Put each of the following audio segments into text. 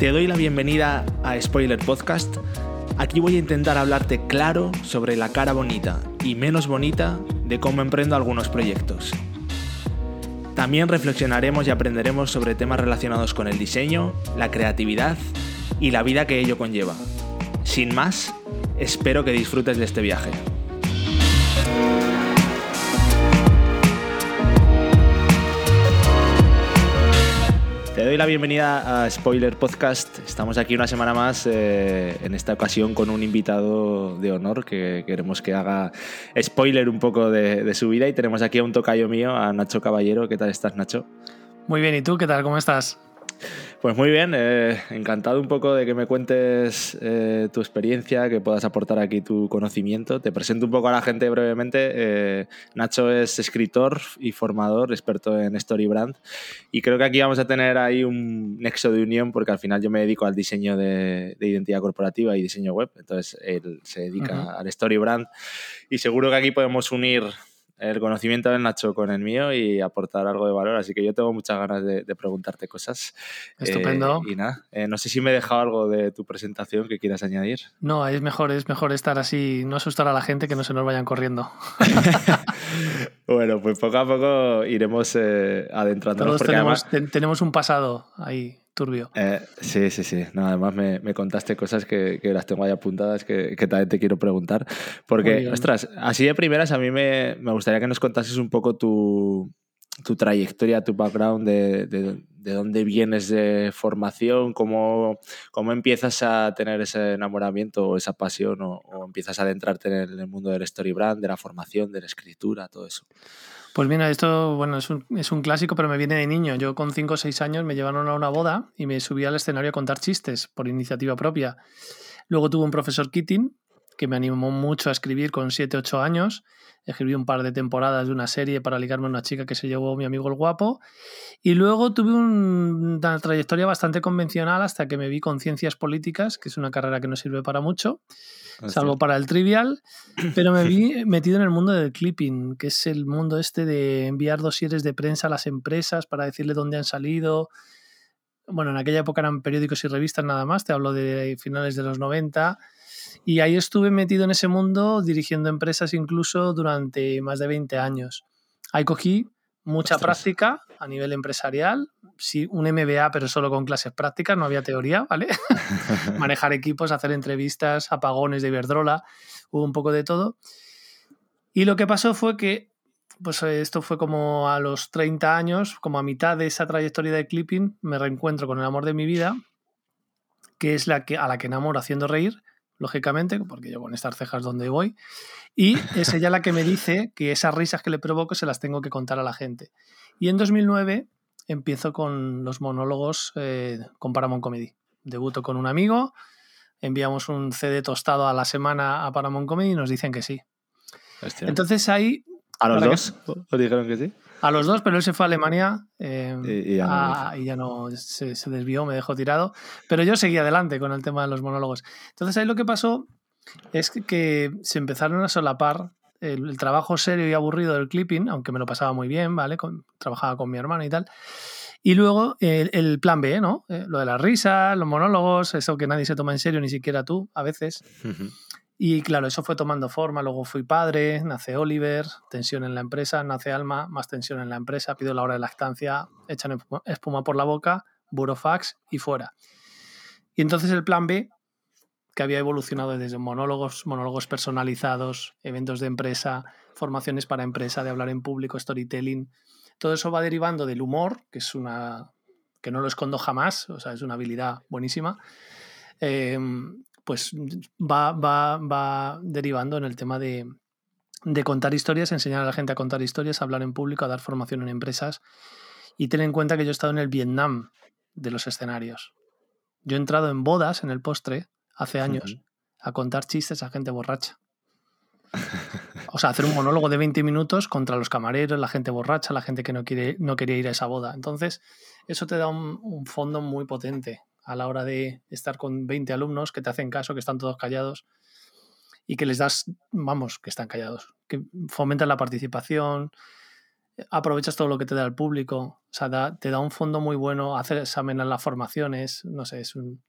Te doy la bienvenida a Spoiler Podcast. Aquí voy a intentar hablarte claro sobre la cara bonita y menos bonita de cómo emprendo algunos proyectos. También reflexionaremos y aprenderemos sobre temas relacionados con el diseño, la creatividad y la vida que ello conlleva. Sin más, espero que disfrutes de este viaje. Te doy la bienvenida a Spoiler Podcast. Estamos aquí una semana más, eh, en esta ocasión con un invitado de honor que queremos que haga spoiler un poco de, de su vida y tenemos aquí a un tocayo mío, a Nacho Caballero. ¿Qué tal estás, Nacho? Muy bien, ¿y tú qué tal? ¿Cómo estás? Pues muy bien, eh, encantado un poco de que me cuentes eh, tu experiencia, que puedas aportar aquí tu conocimiento. Te presento un poco a la gente brevemente. Eh, Nacho es escritor y formador, experto en Storybrand. Y creo que aquí vamos a tener ahí un nexo de unión porque al final yo me dedico al diseño de, identidad corporativa y diseño web. Entonces él se dedica al Storybrand. Y seguro que aquí podemos unir el conocimiento del Nacho con el mío y aportar algo de valor. Así que yo tengo muchas ganas de, preguntarte cosas. Estupendo. Eh, y nada, eh, no sé si me he dejado algo de tu presentación que quieras añadir. No, es mejor, es mejor estar así, no asustar a la gente que no se nos vayan corriendo. bueno, pues poco a poco iremos eh, adentrándonos. Todos tenemos, tenemos un pasado ahí turbio. Eh, sí, sí, sí. No, además me, me, contaste cosas que, que, las tengo ahí apuntadas que, que, también te quiero preguntar. Porque, ostras, así de primeras a mí me, me, gustaría que nos contases un poco tu, tu trayectoria, tu background, de, de, de, dónde vienes de formación, cómo, cómo empiezas a tener ese enamoramiento o esa pasión o, o empiezas a adentrarte en el, en el mundo del story brand, de la formación, de la escritura, todo eso. Pues mira, esto bueno, es un, es un, clásico, pero me viene de niño. Yo con 5 o 6 años me llevaron a una boda y me subí al escenario a contar chistes por iniciativa propia. Luego tuve un profesor Keating que me animó mucho a escribir con 7 o 8 años. Escribí un par de temporadas de una serie para ligarme a una chica que se llevó mi amigo el guapo. Y luego tuve un, una trayectoria bastante convencional hasta que me vi con ciencias políticas, que es una carrera que no sirve para mucho salvo para el trivial, pero me vi metido en el mundo del clipping, que es el mundo este de enviar dosieres de prensa a las empresas para decirle dónde han salido. Bueno, en aquella época eran periódicos y revistas nada más, te hablo de finales de los 90. Y ahí estuve metido en ese mundo dirigiendo empresas incluso durante más de 20 años. Ahí cogí mucha Ostras. práctica a nivel empresarial, sí, un MBA, pero solo con clases prácticas, no había teoría, ¿vale? Manejar equipos, hacer entrevistas, apagones de Iberdrola, hubo un poco de todo. Y lo que pasó fue que, pues esto fue como a los 30 años, como a mitad de esa trayectoria de clipping, me reencuentro con el amor de mi vida, que es la que, a la que enamoro haciendo reír, lógicamente, porque yo con estas cejas donde voy, y es ella la que me dice que esas risas que le provoco se las tengo que contar a la gente. Y en 2009 empiezo con los monólogos eh, con Paramount Comedy. Debuto con un amigo, enviamos un CD tostado a la semana a Paramount Comedy y nos dicen que sí. Hostia. Entonces ahí... ¿A los dos? Que... ¿Os dijeron que sí? A los dos, pero él se fue a Alemania eh, y, y, ya no, a, y, ya no, se, se, desvió, me dejó tirado. Pero yo seguí adelante con el tema de los monólogos. Entonces ahí lo que pasó es que, se empezaron a solapar el, el, trabajo serio y aburrido del clipping, aunque me lo pasaba muy bien, ¿vale? Con, trabajaba con mi hermano y tal. Y luego el, el plan B, ¿no? Eh, lo de las risas, los monólogos, eso que nadie se toma en serio, ni siquiera tú, a veces. Uh -huh. Y claro, eso fue tomando forma. Luego fui padre, nace Oliver, tensión en la empresa, nace Alma, más tensión en la empresa, pido la hora de lactancia, echan espuma por la boca, burofax y fuera. Y entonces el plan B, que había evolucionado desde monólogos, monólogos personalizados, eventos de empresa, formaciones para empresa, de hablar en público, storytelling, todo eso va derivando del humor, que es una que no lo escondo jamás, o sea, es una habilidad buenísima. Eh, pues va, va, va derivando en el tema de, de, contar historias, enseñar a la gente a contar historias, a hablar en público, a dar formación en empresas. Y ten en cuenta que yo he estado en el Vietnam de los escenarios. Yo he entrado en bodas en el postre hace años uh -huh. a contar chistes a gente borracha. O sea, hacer un monólogo de 20 minutos contra los camareros, la gente borracha, la gente que no, quiere, no quería ir a esa boda. Entonces, eso te da un, un fondo muy potente a la hora de estar con 20 alumnos que te hacen caso, que están todos callados y que les das, vamos, que están callados, que fomentan la participación, aprovechas todo lo que te da el público, o sea, te da un fondo muy bueno, hacer exámenes las formaciones, no sé, es un,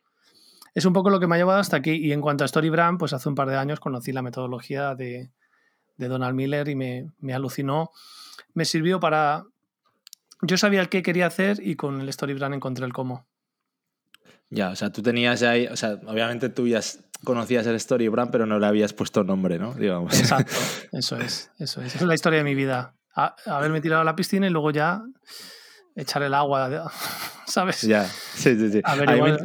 es un poco lo que me ha llevado hasta aquí. Y en cuanto a StoryBrand, pues hace un par de años conocí la metodología de, Donald Miller y me, me, alucinó. Me sirvió para... Yo sabía el qué quería hacer y con el StoryBrand encontré el cómo. Ya, o sea, tú tenías ahí, o sea, obviamente tú ya conocías el StoryBrand, pero no le habías puesto nombre, ¿no? Digamos. Exacto, eso es, eso es. Esa es la historia de mi vida. haberme tirado a la piscina y luego ya echar el agua, ¿sabes? Ya, sí, sí, sí. A ver,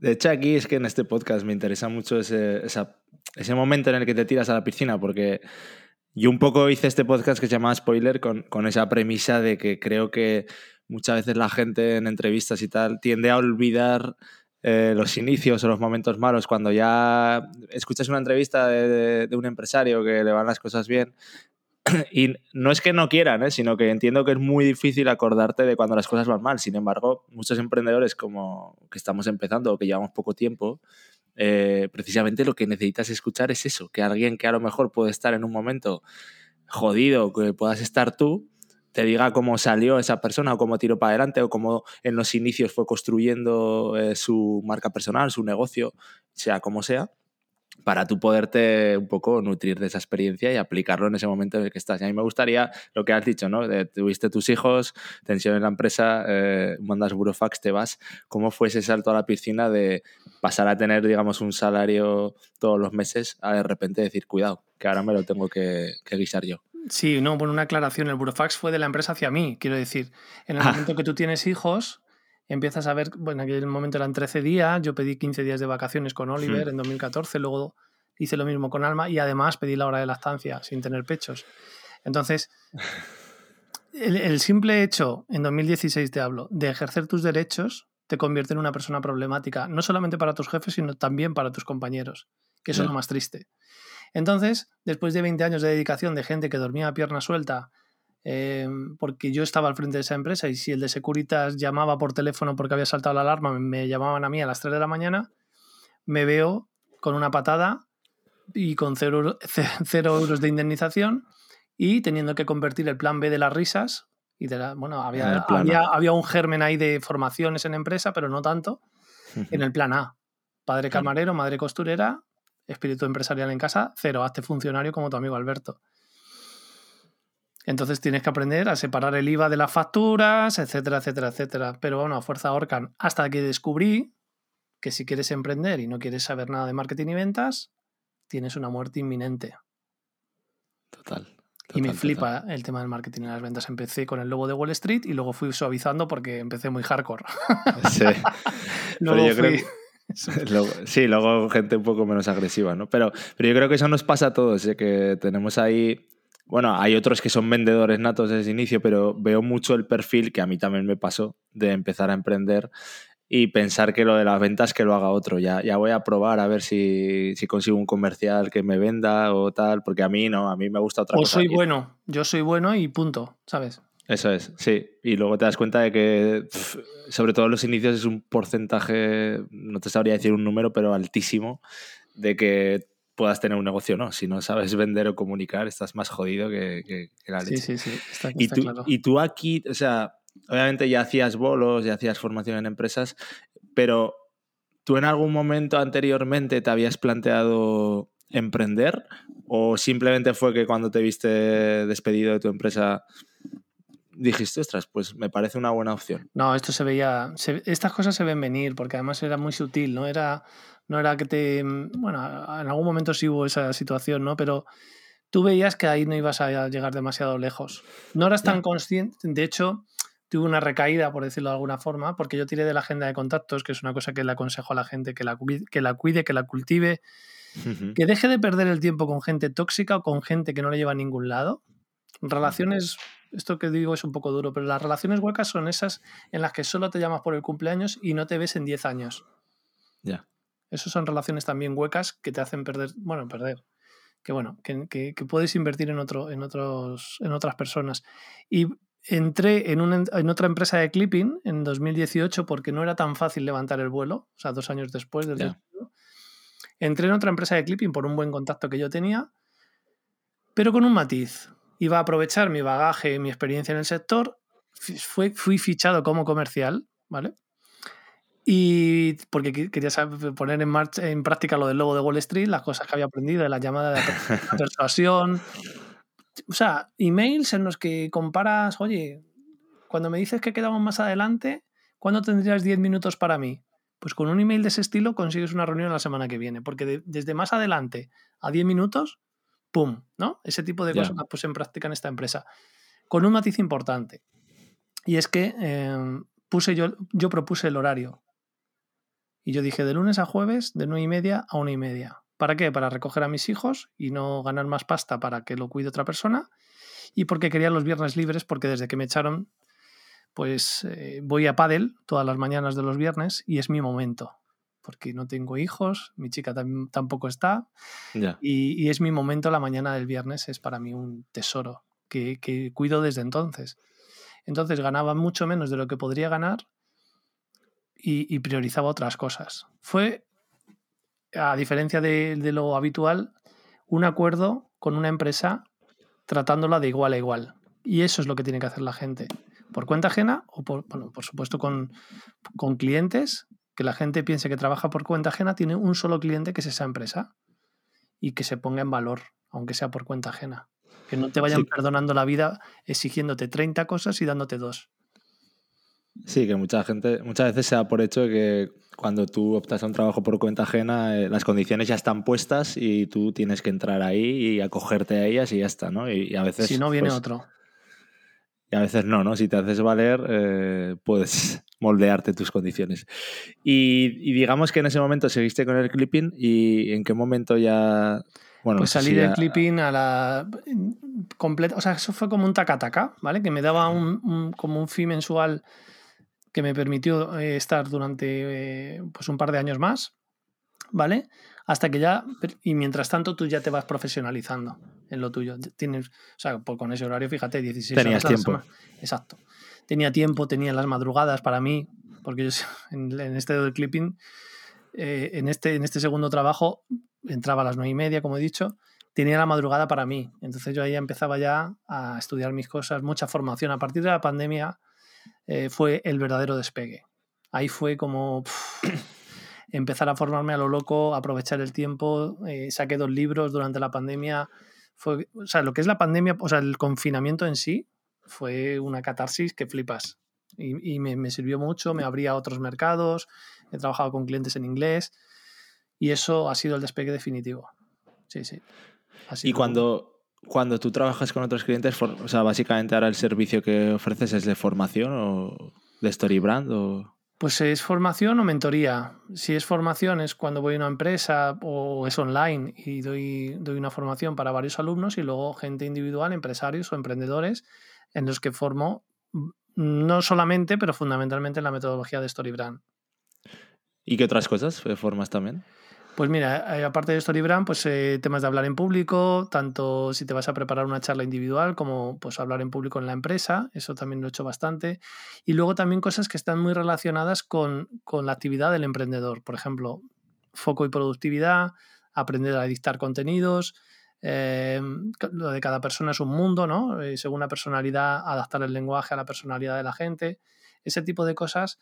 de hecho, aquí es que en este podcast me interesa mucho ese, ese momento en el que te tiras a la piscina, porque yo un poco hice este podcast que se llama Spoiler con, con esa premisa de que creo que muchas veces la gente en entrevistas y tal tiende a olvidar eh, los inicios o los momentos malos, cuando ya escuchas una entrevista de, un empresario que le van las cosas bien, y no es que no quieran, ¿eh? sino que entiendo que es muy difícil acordarte de cuando las cosas van mal. Sin embargo, muchos emprendedores como que estamos empezando o que llevamos poco tiempo, eh, precisamente lo que necesitas escuchar es eso, que alguien que a lo mejor puede estar en un momento jodido, que puedas estar tú, te diga cómo salió esa persona o cómo tiró para adelante o cómo en los inicios fue construyendo eh, su marca personal, su negocio, sea como sea para tú poderte un poco nutrir de esa experiencia y aplicarlo en ese momento en el que estás. Y a mí me gustaría lo que has dicho, ¿no? tuviste tus hijos, tensión en la empresa, eh, mandas burofax, te vas. ¿Cómo fue ese salto a la piscina de pasar a tener, digamos, un salario todos los meses a de repente decir, cuidado, que ahora me lo tengo que, guisar yo? Sí, no, bueno, una aclaración. El burofax fue de la empresa hacia mí, quiero decir. En el ah. momento que tú tienes hijos, empiezas a ver, bueno, en aquel momento eran 13 días, yo pedí 15 días de vacaciones con Oliver en 2014, luego hice lo mismo con Alma y además pedí la hora de lactancia sin tener pechos. Entonces, el, simple hecho, en 2016 te hablo, de ejercer tus derechos te convierte en una persona problemática, no solamente para tus jefes, sino también para tus compañeros, que eso es lo más triste. Entonces, después de 20 años de dedicación de gente que dormía a pierna suelta, eh, porque yo estaba al frente de esa empresa y si el de Securitas llamaba por teléfono porque había saltado la alarma, me llamaban a mí a las 3 de la mañana, me veo con una patada y con 0 euros de indemnización y teniendo que convertir el plan B de las risas. Y de bueno, había, había, había, un germen ahí de formaciones en empresa, pero no tanto, en el plan A. Padre camarero, madre costurera, espíritu empresarial en casa, cero, hazte funcionario como tu amigo Alberto. Entonces tienes que aprender a separar el IVA de las facturas, etcétera, etcétera, etcétera. Pero bueno, a fuerza Orcan, hasta que descubrí que si quieres emprender y no quieres saber nada de marketing y ventas, tienes una muerte inminente. Total. y me flipa el tema del marketing y las ventas. Empecé con el logo de Wall Street y luego fui suavizando porque empecé muy hardcore. Sí. luego yo creo sí, luego gente un poco menos agresiva, ¿no? Pero, pero yo creo que eso nos pasa a todos, ¿eh? que tenemos ahí bueno, hay otros que son vendedores natos desde el inicio, pero veo mucho el perfil que a mí también me pasó de empezar a emprender y pensar que lo de las ventas que lo haga otro. Ya, ya voy a probar a ver si, consigo un comercial que me venda o tal, porque a mí no, a mí me gusta otra cosa. O soy bueno, yo soy bueno y punto, ¿sabes? Eso es, sí. Y luego te das cuenta de que, sobre todo en los inicios, es un porcentaje, no te sabría decir un número, pero altísimo, de que puedas tener un negocio no. Si no sabes vender o comunicar, estás más jodido que, la leche. Sí, sí, sí. Está, y, tú, y tú aquí, o sea, obviamente ya hacías bolos, ya hacías formación en empresas, pero ¿tú en algún momento anteriormente te habías planteado emprender o simplemente fue que cuando te viste despedido de tu empresa dijiste, ostras, pues me parece una buena opción? No, esto se veía, estas cosas se ven venir porque además era muy sutil, ¿no? Era no era que te... Bueno, en algún momento sí hubo esa situación, ¿no? Pero tú veías que ahí no ibas a llegar demasiado lejos. No eras tan consciente, de hecho, tuve una recaída, por decirlo de alguna forma, porque yo tiré de la agenda de contactos, que es una cosa que le aconsejo a la gente que la, que la cuide, que la cultive, que deje de perder el tiempo con gente tóxica o con gente que no le lleva a ningún lado. Relaciones, esto que digo es un poco duro, pero las relaciones huecas son esas en las que solo te llamas por el cumpleaños y no te ves en 10 años. Ya. Esas son relaciones también huecas que te hacen perder, bueno, perder, que bueno, que, puedes invertir en, otro, en, otros, en otras personas. Y entré en, una, en otra empresa de clipping en 2018 porque no era tan fácil levantar el vuelo, o sea, dos años después del Entré en otra empresa de clipping por un buen contacto que yo tenía, pero con un matiz. Iba a aprovechar mi bagaje, mi experiencia en el sector, fui, fui fichado como comercial, ¿vale? Y porque quería poner en, marcha, en práctica lo del logo de Wall Street, las cosas que había aprendido, de la llamada de persuasión. O sea, emails en los que comparas, oye, cuando me dices que quedamos más adelante, ¿cuándo tendrías 10 minutos para mí? Pues con un email de ese estilo consigues una reunión la semana que viene, porque desde más adelante a 10 minutos, ¡pum! ¿no? Ese tipo de cosas las puse en práctica en esta empresa. Con un matiz importante. Y es que em, puse yo, yo propuse el horario. Y yo dije de lunes a jueves, de 9 y media a 1 y media. ¿Para qué? Para recoger a mis hijos y no ganar más pasta para que lo cuide otra persona. Y porque quería los viernes libres, porque desde que me echaron, pues eh, voy a pádel todas las mañanas de los viernes y es mi momento. Porque no tengo hijos, mi chica tampoco está. Y, es mi momento la mañana del viernes, es para mí un tesoro que, que cuido desde entonces. Entonces ganaba mucho menos de lo que podría ganar y, priorizaba otras cosas. Fue, a diferencia de, lo habitual, un acuerdo con una empresa tratándola de igual a igual. Y eso es lo que tiene que hacer la gente. Por cuenta ajena o por, por supuesto con, con clientes, que la gente piense que trabaja por cuenta ajena, tiene un solo cliente que es esa empresa y que se ponga en valor, aunque sea por cuenta ajena. Que no te vayan perdonando la vida exigiéndote 30 cosas y dándote dos. Sí, que mucha gente, muchas veces se da por hecho que cuando tú optas a un trabajo por cuenta ajena, eh, las condiciones ya están puestas y tú tienes que entrar ahí y acogerte a ellas y ya está, ¿no? Y, a veces. Si no, viene pues, otro. Y a veces no, ¿no? Si te haces valer, eh, puedes moldearte tus condiciones. Y, digamos que en ese momento seguiste con el clipping y en qué momento ya. Bueno, pues salí del clipping a la completa, o sea, eso fue como un taca-taca, ¿vale? Que me daba un, como un fee mensual que me permitió eh, estar durante eh, pues un par de años más, ¿vale? Hasta que ya, y mientras tanto tú ya te vas profesionalizando en lo tuyo. Tienes, o sea, pues con ese horario, fíjate, 16 Tenías tiempo. Exacto. Tenía tiempo, tenía las madrugadas para mí, porque yo en, este del clipping, eh, en, este, en este segundo trabajo, entraba a las nueve y media, como he dicho, tenía la madrugada para mí. Entonces yo ahí empezaba ya a estudiar mis cosas, mucha formación. A partir de la pandemia eh, fue el verdadero despegue. Ahí fue como empezar a formarme a lo loco, aprovechar el tiempo. Eh, saqué dos libros durante la pandemia. Fue, o sea, lo que es la pandemia, o sea, el confinamiento en sí, fue una catarsis que flipas. Y, me, sirvió mucho, me abría a otros mercados, he trabajado con clientes en inglés y eso ha sido el despegue definitivo. Sí, sí. y cuando, cuando tú trabajas con otros clientes, o sea, básicamente ahora el servicio que ofreces es de formación o de Storybrand o... Pues es formación o mentoría. Si es formación es cuando voy a una empresa o es online y doy, doy una formación para varios alumnos y luego gente individual, empresarios o emprendedores en los que formo mm, no solamente, pero fundamentalmente la metodología de Storybrand. ¿Y qué otras cosas formas también? Pues mira, eh, aparte de Storybrand, pues eh, temas de hablar en público, tanto si te vas a preparar una charla individual como pues hablar en público en la empresa, eso también lo he hecho bastante. Y luego también cosas que están muy relacionadas con, la actividad del emprendedor, por ejemplo, foco y productividad, aprender a dictar contenidos, em, lo de cada persona es un mundo, ¿no? Eh, según la personalidad, adaptar el lenguaje a la personalidad de la gente, ese tipo de cosas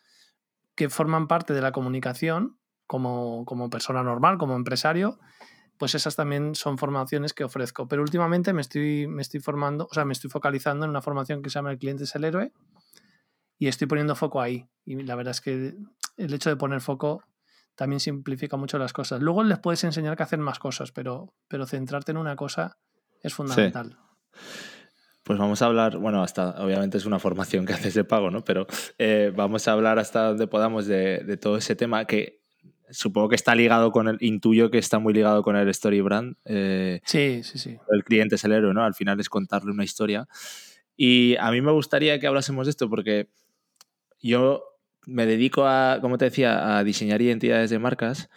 que forman parte de la comunicación como, persona normal, como empresario, pues esas también son formaciones que ofrezco. Pero últimamente me estoy, me estoy formando, o sea, me estoy focalizando en una formación que se llama El cliente es el héroe y estoy poniendo foco ahí. Y la verdad es que el hecho de poner foco también simplifica mucho las cosas. Luego les puedes enseñar que hacen más cosas, pero, pero centrarte en una cosa es fundamental. Pues vamos a hablar, bueno, hasta obviamente es una formación que haces de pago, ¿no? Pero eh, vamos a hablar hasta donde podamos de, de, todo ese tema que supongo que está ligado con el, intuyo que está muy ligado con el story brand. Eh, sí, sí, sí. El cliente es el héroe, ¿no? Al final es contarle una historia. Y a mí me gustaría que hablásemos de esto porque yo me dedico a, como te decía, a diseñar identidades de marcas,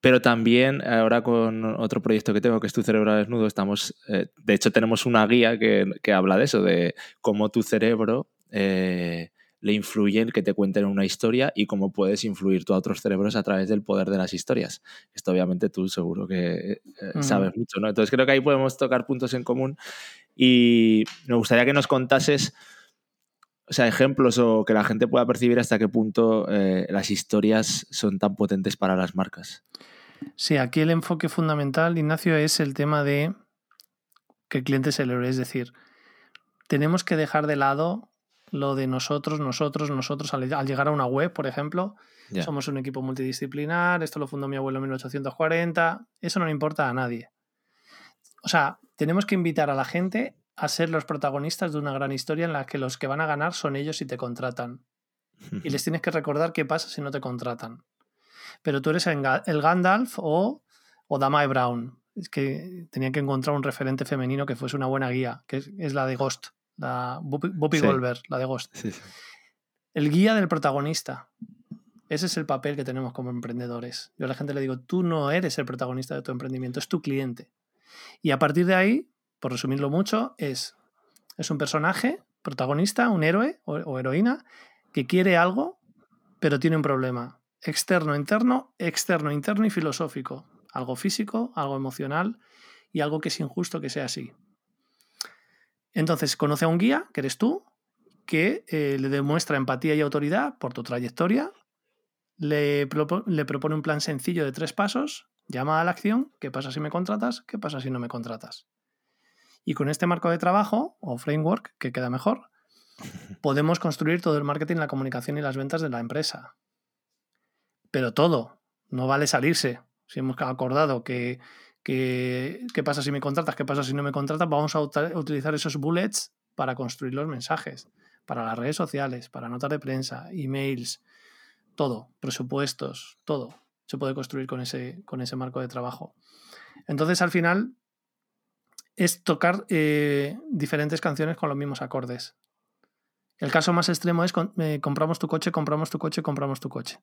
pero también ahora con otro proyecto que tengo, que es Tu Cerebro Desnudo, estamos, eh, de hecho tenemos una guía que, que, habla de eso, de cómo tu cerebro... Eh, le influyen que te cuenten una historia y cómo puedes influir tú a otros cerebros a través del poder de las historias. Esto obviamente tú seguro que eh, sabes mucho, ¿no? Entonces creo que ahí podemos tocar puntos en común Y me gustaría que nos contases o sea, ejemplos o que la gente pueda percibir hasta qué punto eh, las historias son tan potentes para las marcas. Sí, aquí el enfoque fundamental, Ignacio, es el tema de que el cliente el héroe. Es decir, tenemos que dejar de lado lo de nosotros, nosotros, nosotros, al, llegar a una web, por ejemplo, somos un equipo multidisciplinar, esto lo fundó mi abuelo en 1840, eso no le importa a nadie. O sea, tenemos que invitar a la gente a ser los protagonistas de una gran historia en la que los que van a ganar son ellos si te contratan. Y les tienes que recordar qué pasa si no te contratan. Pero tú eres el Gandalf o, o Damae Brown. Es que tenía que encontrar un referente femenino que fuese una buena guía, que es, la de Ghost, la Bobby Goldberg, la de Ghost. El guía del protagonista. Ese es el papel que tenemos como emprendedores. Yo a la gente le digo, tú no eres el protagonista de tu emprendimiento, es tu cliente. Y a partir de ahí, por resumirlo mucho, es, es un personaje, protagonista, un héroe o, heroína, que quiere algo, pero tiene un problema. Externo, interno, externo, interno y filosófico. Algo físico, algo emocional y algo que es injusto que sea así. Entonces, conoce a un guía, que eres tú, que eh, le demuestra empatía y autoridad por tu trayectoria, le, le, propone un plan sencillo de tres pasos, llama a la acción, ¿qué pasa si me contratas? ¿Qué pasa si no me contratas? Y con este marco de trabajo o framework, que queda mejor, podemos construir todo el marketing, la comunicación y las ventas de la empresa. Pero todo, no vale salirse. Si hemos acordado que, qué pasa si me contratas, qué pasa si no me contratas, vamos a utilizar esos bullets para construir los mensajes, para las redes sociales, para notas de prensa, emails, todo, presupuestos, todo se puede construir con ese, con ese marco de trabajo. Entonces, al final, es tocar eh, diferentes canciones con los mismos acordes. El caso más extremo es eh, compramos tu coche, compramos tu coche, compramos tu coche.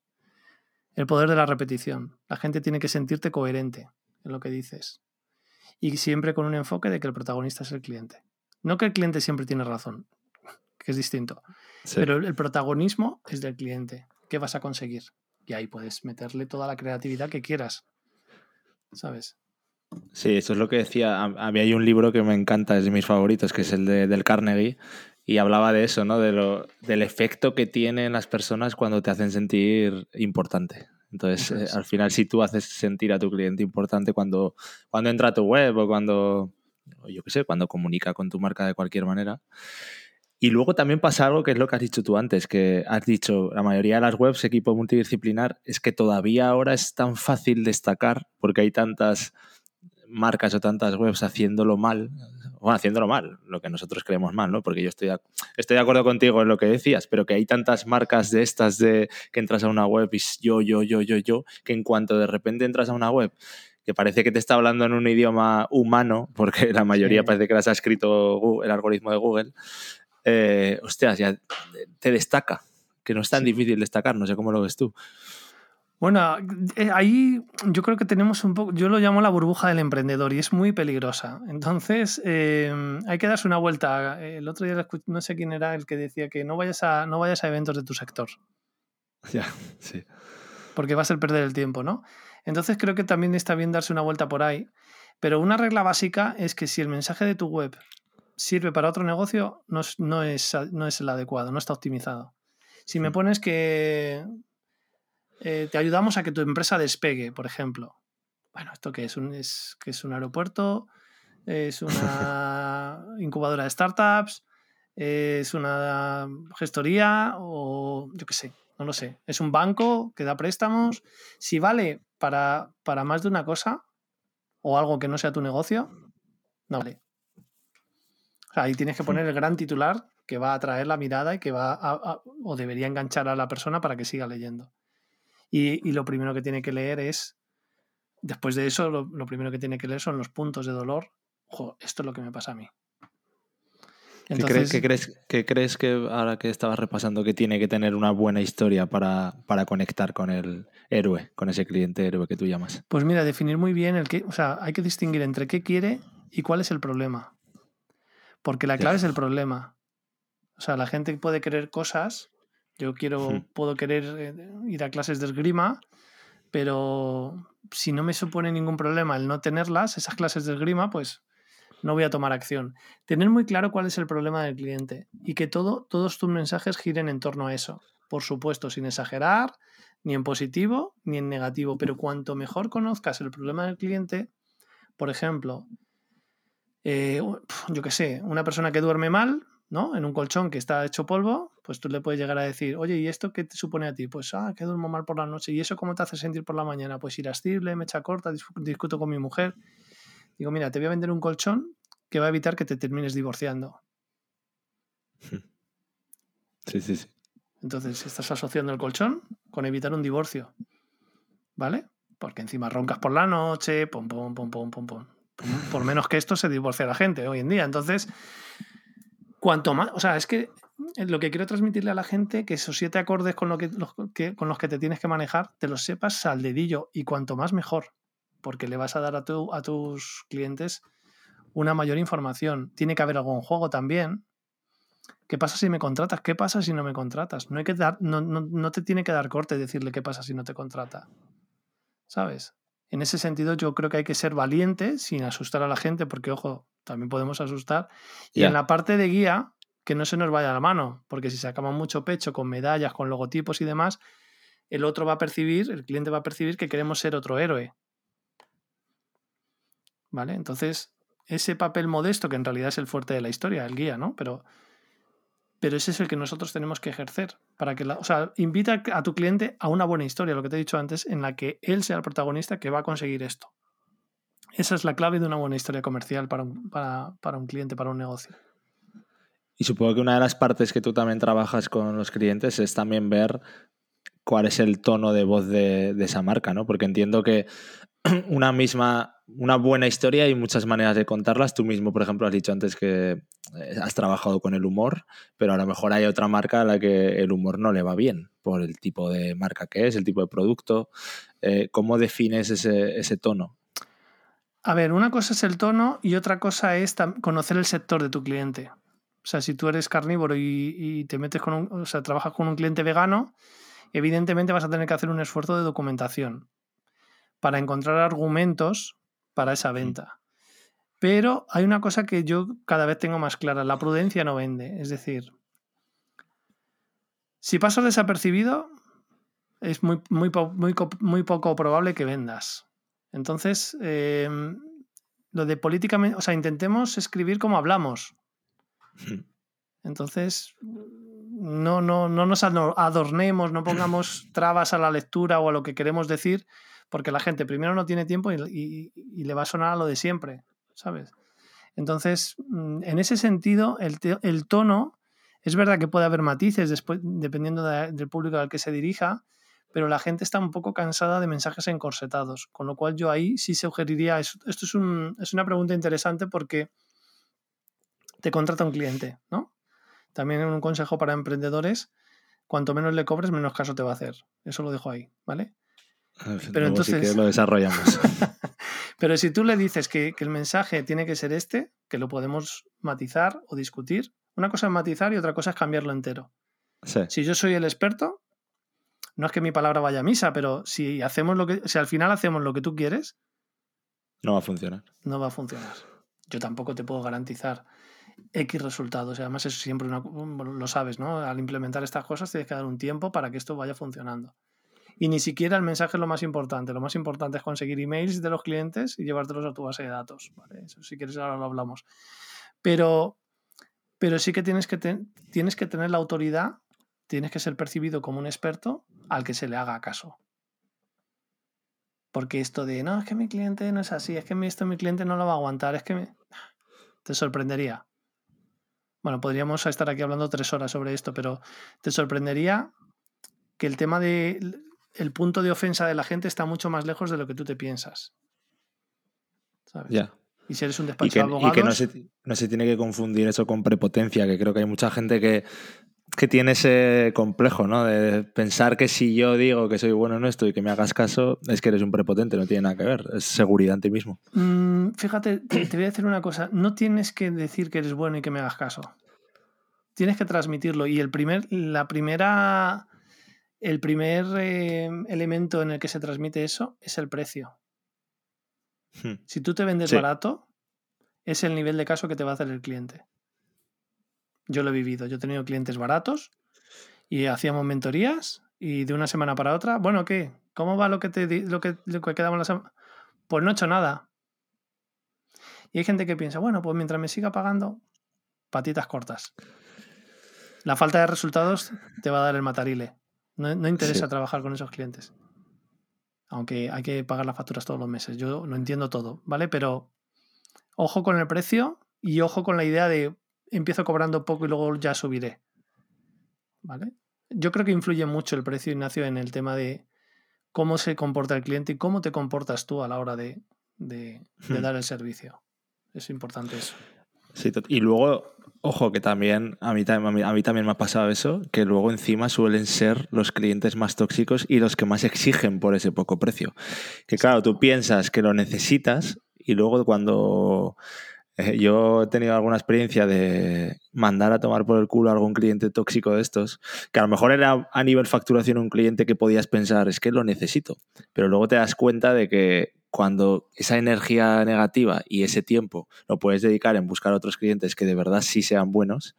El poder de la repetición. La gente tiene que sentirte coherente en lo que dices. Y siempre con un enfoque de que el protagonista es el cliente. No que el cliente siempre tiene razón, que es distinto. Pero el protagonismo es del cliente. ¿Qué vas a conseguir? Y ahí puedes meterle toda la creatividad que quieras. ¿Sabes? Sí, eso es lo que decía. A mí hay un libro que me encanta, es de mis favoritos, que es el de, del Carnegie, y hablaba de eso, ¿no? De lo, del efecto que tienen las personas cuando te hacen sentir importante. Entonces, eh, al final, si tú haces sentir a tu cliente importante cuando, cuando entra a tu web o cuando, yo qué sé, cuando comunica con tu marca de cualquier manera. Y luego también pasa algo que es lo que has dicho tú antes, que has dicho, la mayoría de las webs, equipo multidisciplinar, es que todavía ahora es tan fácil destacar porque hay tantas marcas o tantas webs haciéndolo mal, bueno, haciéndolo mal, lo que nosotros creemos mal, ¿no? Porque yo estoy de, estoy de acuerdo contigo en lo que decías, pero que hay tantas marcas de estas de que entras a una web y yo, yo, yo, yo, yo, que en cuanto de repente entras a una web que parece que te está hablando en un idioma humano, porque la mayoría parece que las ha escrito el algoritmo de Google, eh, hostias, ya te destaca, que no es tan difícil destacar, no sé cómo lo ves tú. Bueno, eh, ahí yo creo que tenemos un poco, yo lo llamo la burbuja del emprendedor y es muy peligrosa. Entonces, eh, hay que darse una vuelta. El otro día no sé quién era el que decía que no vayas a, no vayas a eventos de tu sector. Ya, sí. Porque va a ser perder el tiempo, ¿no? Entonces creo que también está bien darse una vuelta por ahí. Pero una regla básica es que si el mensaje de tu web sirve para otro negocio, no es, no es, no es el adecuado, no está optimizado. Si me pones que eh, te ayudamos a que tu empresa despegue, por ejemplo. Bueno, ¿esto qué es? Un, es, que es un aeropuerto? ¿Es una incubadora de startups? ¿Es una gestoría? O yo qué sé, no lo sé. ¿Es un banco que da préstamos? Si vale para, para más de una cosa o algo que no sea tu negocio, no vale. ahí tienes que poner el gran titular que va a atraer la mirada y que va a, o debería enganchar a la persona para que siga leyendo. Y, lo primero que tiene que leer es, después de eso, lo, primero que tiene que leer son los puntos de dolor. Ojo, esto es lo que me pasa a mí. ¿Qué, crees, ¿Qué, crees, que ahora que estabas repasando que tiene que tener una buena historia para, para, conectar con el héroe, con ese cliente héroe que tú llamas? Pues mira, definir muy bien el que, o sea, hay que distinguir entre qué quiere y cuál es el problema. Porque la clave es el problema. O sea, la gente puede querer cosas yo quiero, puedo querer eh, ir a clases de esgrima, pero si no me supone ningún problema el no tenerlas, esas clases de esgrima, pues no voy a tomar acción. Tener muy claro cuál es el problema del cliente y que todo, todos tus mensajes giren en torno a eso. Por supuesto, sin exagerar, ni en positivo ni en negativo, pero cuanto mejor conozcas el problema del cliente, por ejemplo, eh, yo qué sé, una persona que duerme mal, ¿no? En un colchón que está hecho polvo, pues tú le puedes llegar a decir, oye, ¿y esto qué te supone a ti? Pues, ah, que duermo mal por la noche. ¿Y eso cómo te hace sentir por la mañana? Pues irascible, mecha corta, discuto con mi mujer. Digo, mira, te voy a vender un colchón que va a evitar que te termines divorciando. Sí, sí, sí. Entonces, estás asociando el colchón con evitar un divorcio. ¿Vale? Porque encima roncas por la noche, pum, pum, pum, pum, pum, pum. Por menos que esto se divorcia la gente hoy en día. Entonces, cuanto más. O sea, es que lo que quiero transmitirle a la gente, que esos siete acordes con, los que te tienes que manejar, te los sepas al dedillo. Y cuanto más, mejor. Porque le vas a dar a tus clientes una mayor información. Tiene que haber algún juego también. ¿Qué pasa si me contratas? ¿Qué pasa si no me contratas? No, hay que dar, no, no, no te tiene que dar corte decirle qué pasa si no te contrata. ¿Sabes? En ese sentido, yo creo que hay que ser valiente sin asustar a la gente, porque, ojo, también podemos asustar. Y en la parte de guía, que no se nos vaya la mano, porque si sacamos mucho pecho con medallas, con logotipos y demás, el otro va a percibir, el cliente va a percibir que queremos ser otro héroe. ¿Vale? Entonces, ese papel modesto, que en realidad es el fuerte de la historia, el guía, ¿no? Pero, pero ese es el que nosotros tenemos que ejercer. Para que la, o sea, invita a tu cliente a una buena historia, lo que te he dicho antes, en la que él sea el protagonista que va a conseguir esto. Esa es la clave de una buena historia comercial para un, para, para un cliente, para un negocio. Y supongo que una de las partes que tú también trabajas con los clientes es también ver cuál es el tono de voz de, de, esa marca, ¿no? Porque entiendo que una misma, una buena historia y muchas maneras de contarlas. Tú mismo, por ejemplo, has dicho antes que eh, has trabajado con el humor, pero a lo mejor hay otra marca a la que el humor no le va bien por el tipo de marca que es, el tipo de producto. Eh, ¿Cómo defines ese, ese tono? A ver, una cosa es el tono y otra cosa es conocer el sector de tu cliente. O sea, si tú eres carnívoro y, y te metes con un, o sea, trabajas con un cliente vegano, evidentemente vas a tener que hacer un esfuerzo de documentación para encontrar argumentos para esa venta. Pero hay una cosa que yo cada vez tengo más clara, la prudencia no vende. Es decir, si paso desapercibido, es muy, muy, muy, muy poco probable que vendas. Entonces, eh, lo de políticamente, o sea, intentemos escribir como hablamos. Entonces, no, no, no nos adornemos, no pongamos trabas a la lectura o a lo que queremos decir, porque la gente primero no tiene tiempo y, le va a sonar a lo de siempre, ¿sabes? Entonces, mm, en ese sentido, el, tono, es verdad que puede haber matices después, dependiendo del público al que se dirija, pero la gente está un poco cansada de mensajes encorsetados, con lo cual yo ahí sí sugeriría, esto es, es una pregunta interesante porque te contrata un cliente, ¿no? También un consejo para emprendedores, cuanto menos le cobres, menos caso te va a hacer. Eso lo dejo ahí, ¿vale? Pero entonces lo desarrollamos. Pero si tú le dices que, el mensaje tiene que ser este, que lo podemos matizar o discutir, una cosa es matizar y otra cosa es cambiarlo entero. Si yo soy el experto, no es que mi palabra vaya a misa, pero si hacemos lo que, si al final hacemos lo que tú quieres, no va a funcionar. No va a funcionar. Yo tampoco te puedo garantizar X resultados. además, eso siempre lo sabes, ¿no? Al implementar estas cosas tienes que dar un tiempo para que esto vaya funcionando. Y ni siquiera el mensaje es lo más importante. Lo más importante es conseguir emails de los clientes y llevártelos a tu base de datos. Eso si quieres ahora lo hablamos. Pero, pero sí que tienes que, tienes que tener la autoridad, tienes que ser percibido como un experto al que se le haga caso. Porque esto de, no, es que mi cliente no es así, es que esto mi cliente no lo va a aguantar, es que me... te sorprendería. Bueno, podríamos estar aquí hablando tres horas sobre esto, pero te sorprendería que el tema de el punto de ofensa de la gente está mucho más lejos de lo que tú te piensas. ¿Sabes? Ya. Y si eres un despacho que, de abogados... Y que no se, no se, tiene que confundir eso con prepotencia, que creo que hay mucha gente que, que tiene ese complejo, ¿no? De pensar que si yo digo que soy bueno en esto y que me hagas caso, es que eres un prepotente, no tiene nada que ver. Es seguridad en ti mismo. Mm, fíjate, te, te voy a decir una cosa. No tienes que decir que eres bueno y que me hagas caso. Tienes que transmitirlo. Y el primer, la primera el primer eh, elemento en el que se transmite eso es el precio. Hmm. Si tú te vendes barato, es el nivel de caso que te va a hacer el cliente. Yo lo he vivido. Yo he tenido clientes baratos y hacíamos mentorías y de una semana para otra, bueno, ¿qué? ¿Cómo va lo que, te, lo que, lo que quedamos la semana? Pues no he hecho nada. Y hay gente que piensa, bueno, pues mientras me siga pagando, patitas cortas. La falta de resultados te va a dar el matarile. No, no interesa trabajar con esos clientes. Aunque hay que pagar las facturas todos los meses. Yo no entiendo todo, ¿vale? Pero ojo con el precio y ojo con la idea de empiezo cobrando poco y luego ya subiré. ¿Vale? Yo creo que influye mucho el precio, Ignacio, en el tema de cómo se comporta el cliente y cómo te comportas tú a la hora de, de, hmm. dar el servicio. Es importante eso. Sí, y luego, ojo, que también a mí, a mí, también me ha pasado eso, que luego encima suelen ser los clientes más tóxicos y los que más exigen por ese poco precio. Que claro, tú piensas que lo necesitas y luego cuando yo he tenido alguna experiencia de mandar a tomar por el culo a algún cliente tóxico de estos, que a lo mejor era a nivel facturación un cliente que podías pensar, es que lo necesito, pero luego te das cuenta de que cuando esa energía negativa y ese tiempo lo puedes dedicar en buscar otros clientes que de verdad sí sean buenos,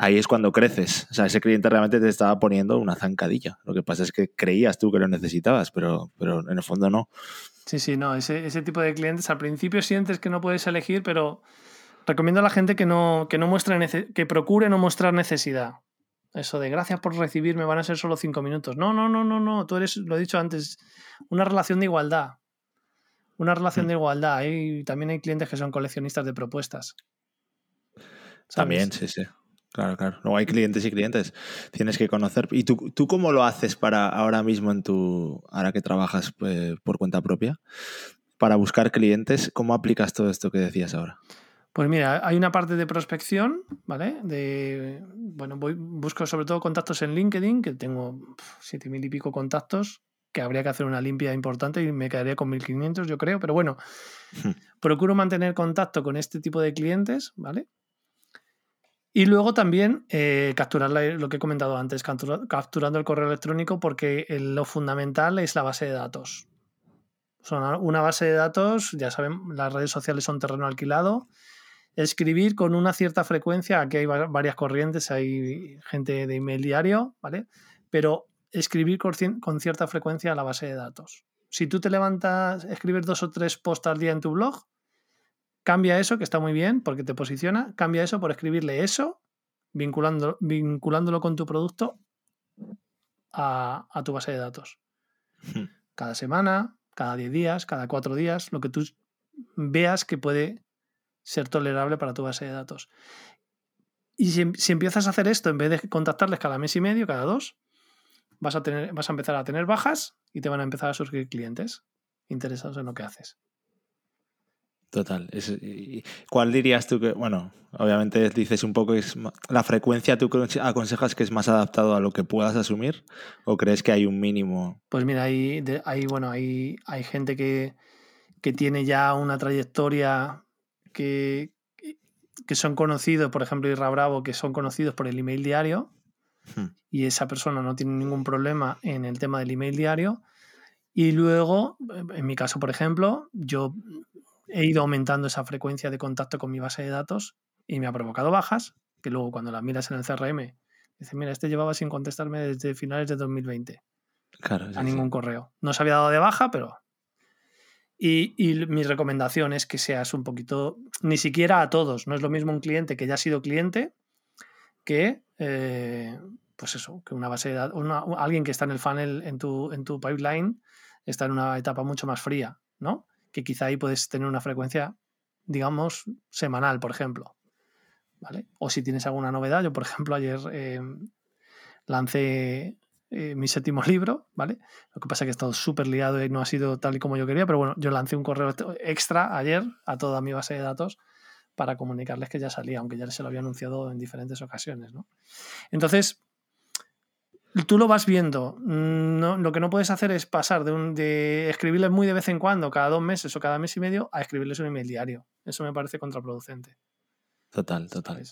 ahí es cuando creces. O sea, ese cliente realmente te estaba poniendo una zancadilla. Lo que pasa es que creías tú que lo necesitabas, pero, pero en el fondo no. Sí, sí, no, ese, ese, tipo de clientes al principio sientes que no puedes elegir, pero recomiendo a la gente que no, que no muestre que procure no mostrar necesidad. Eso de gracias por recibirme van a ser solo cinco minutos. No, no, no, no, no. Tú eres, lo he dicho antes, una relación de igualdad. Una relación mm. de igualdad. Y también hay clientes que son coleccionistas de propuestas. También, sí, sí. Claro, claro. Luego hay clientes y clientes. Tienes que conocer. ¿Y tú, tú cómo lo haces para ahora mismo en tu. ahora que trabajas pues, por cuenta propia? Para buscar clientes, ¿cómo aplicas todo esto que decías ahora? Pues mira, hay una parte de prospección, ¿vale? De, bueno, voy, busco sobre todo contactos en LinkedIn, que tengo siete mil y pico contactos, que habría que hacer una limpia importante y me quedaría con 1500, yo creo, pero bueno, hmm. procuro mantener contacto con este tipo de clientes, ¿vale? Y luego también eh, capturar lo que he comentado antes, capturando el correo electrónico, porque lo fundamental es la base de datos. Son una base de datos, ya saben, las redes sociales son terreno alquilado. Escribir con una cierta frecuencia, aquí hay varias corrientes, hay gente de email diario, ¿vale? Pero escribir con cierta frecuencia a la base de datos. Si tú te levantas, escribes dos o tres posts al día en tu blog, Cambia eso, que está muy bien porque te posiciona, cambia eso por escribirle eso, vinculando, vinculándolo con tu producto a, tu base de datos. Hmm. Cada semana, cada 10 días, cada 4 días, lo que tú veas que puede ser tolerable para tu base de datos. Y si, si, empiezas a hacer esto, en vez de contactarles cada mes y medio, cada dos, vas a, tener, vas a empezar a tener bajas y te van a empezar a surgir clientes interesados en lo que haces. Total. ¿Cuál dirías tú que, bueno, obviamente dices un poco, es la frecuencia tú aconsejas que es más adaptado a lo que puedas asumir o crees que hay un mínimo? Pues mira, hay, hay bueno, hay, hay gente que, que tiene ya una trayectoria que, que son conocidos, por ejemplo, Irra Bravo, que son conocidos por el email diario hmm. y esa persona no tiene ningún problema en el tema del email diario. Y luego, en mi caso, por ejemplo, yo he ido aumentando esa frecuencia de contacto con mi base de datos y me ha provocado bajas, que luego cuando las miras en el CRM, dice, mira, este llevaba sin contestarme desde finales de 2020. Claro, a ningún correo. No se había dado de baja, pero... Y, mi recomendación es que seas un poquito, ni siquiera a todos, no es lo mismo un cliente que ya ha sido cliente que, eh, pues eso, que una base de datos, alguien que está en el funnel en tu, en tu pipeline está en una etapa mucho más fría, ¿no? Que quizá ahí puedes tener una frecuencia, digamos, semanal, por ejemplo. ¿Vale? O si tienes alguna novedad, yo por ejemplo ayer eh, lancé eh, mi séptimo libro, ¿vale? Lo que pasa es que he estado súper liado y no ha sido tal y como yo quería, pero bueno, yo lancé un correo extra ayer a toda mi base de datos para comunicarles que ya salía, aunque ya se lo había anunciado en diferentes ocasiones, ¿no? Entonces, tú lo vas viendo. Mm, lo que no puedes hacer es pasar de, un, de escribirles muy de vez en cuando, cada dos meses o cada mes y medio, a escribirles un email diario. Eso me parece contraproducente. Total, total.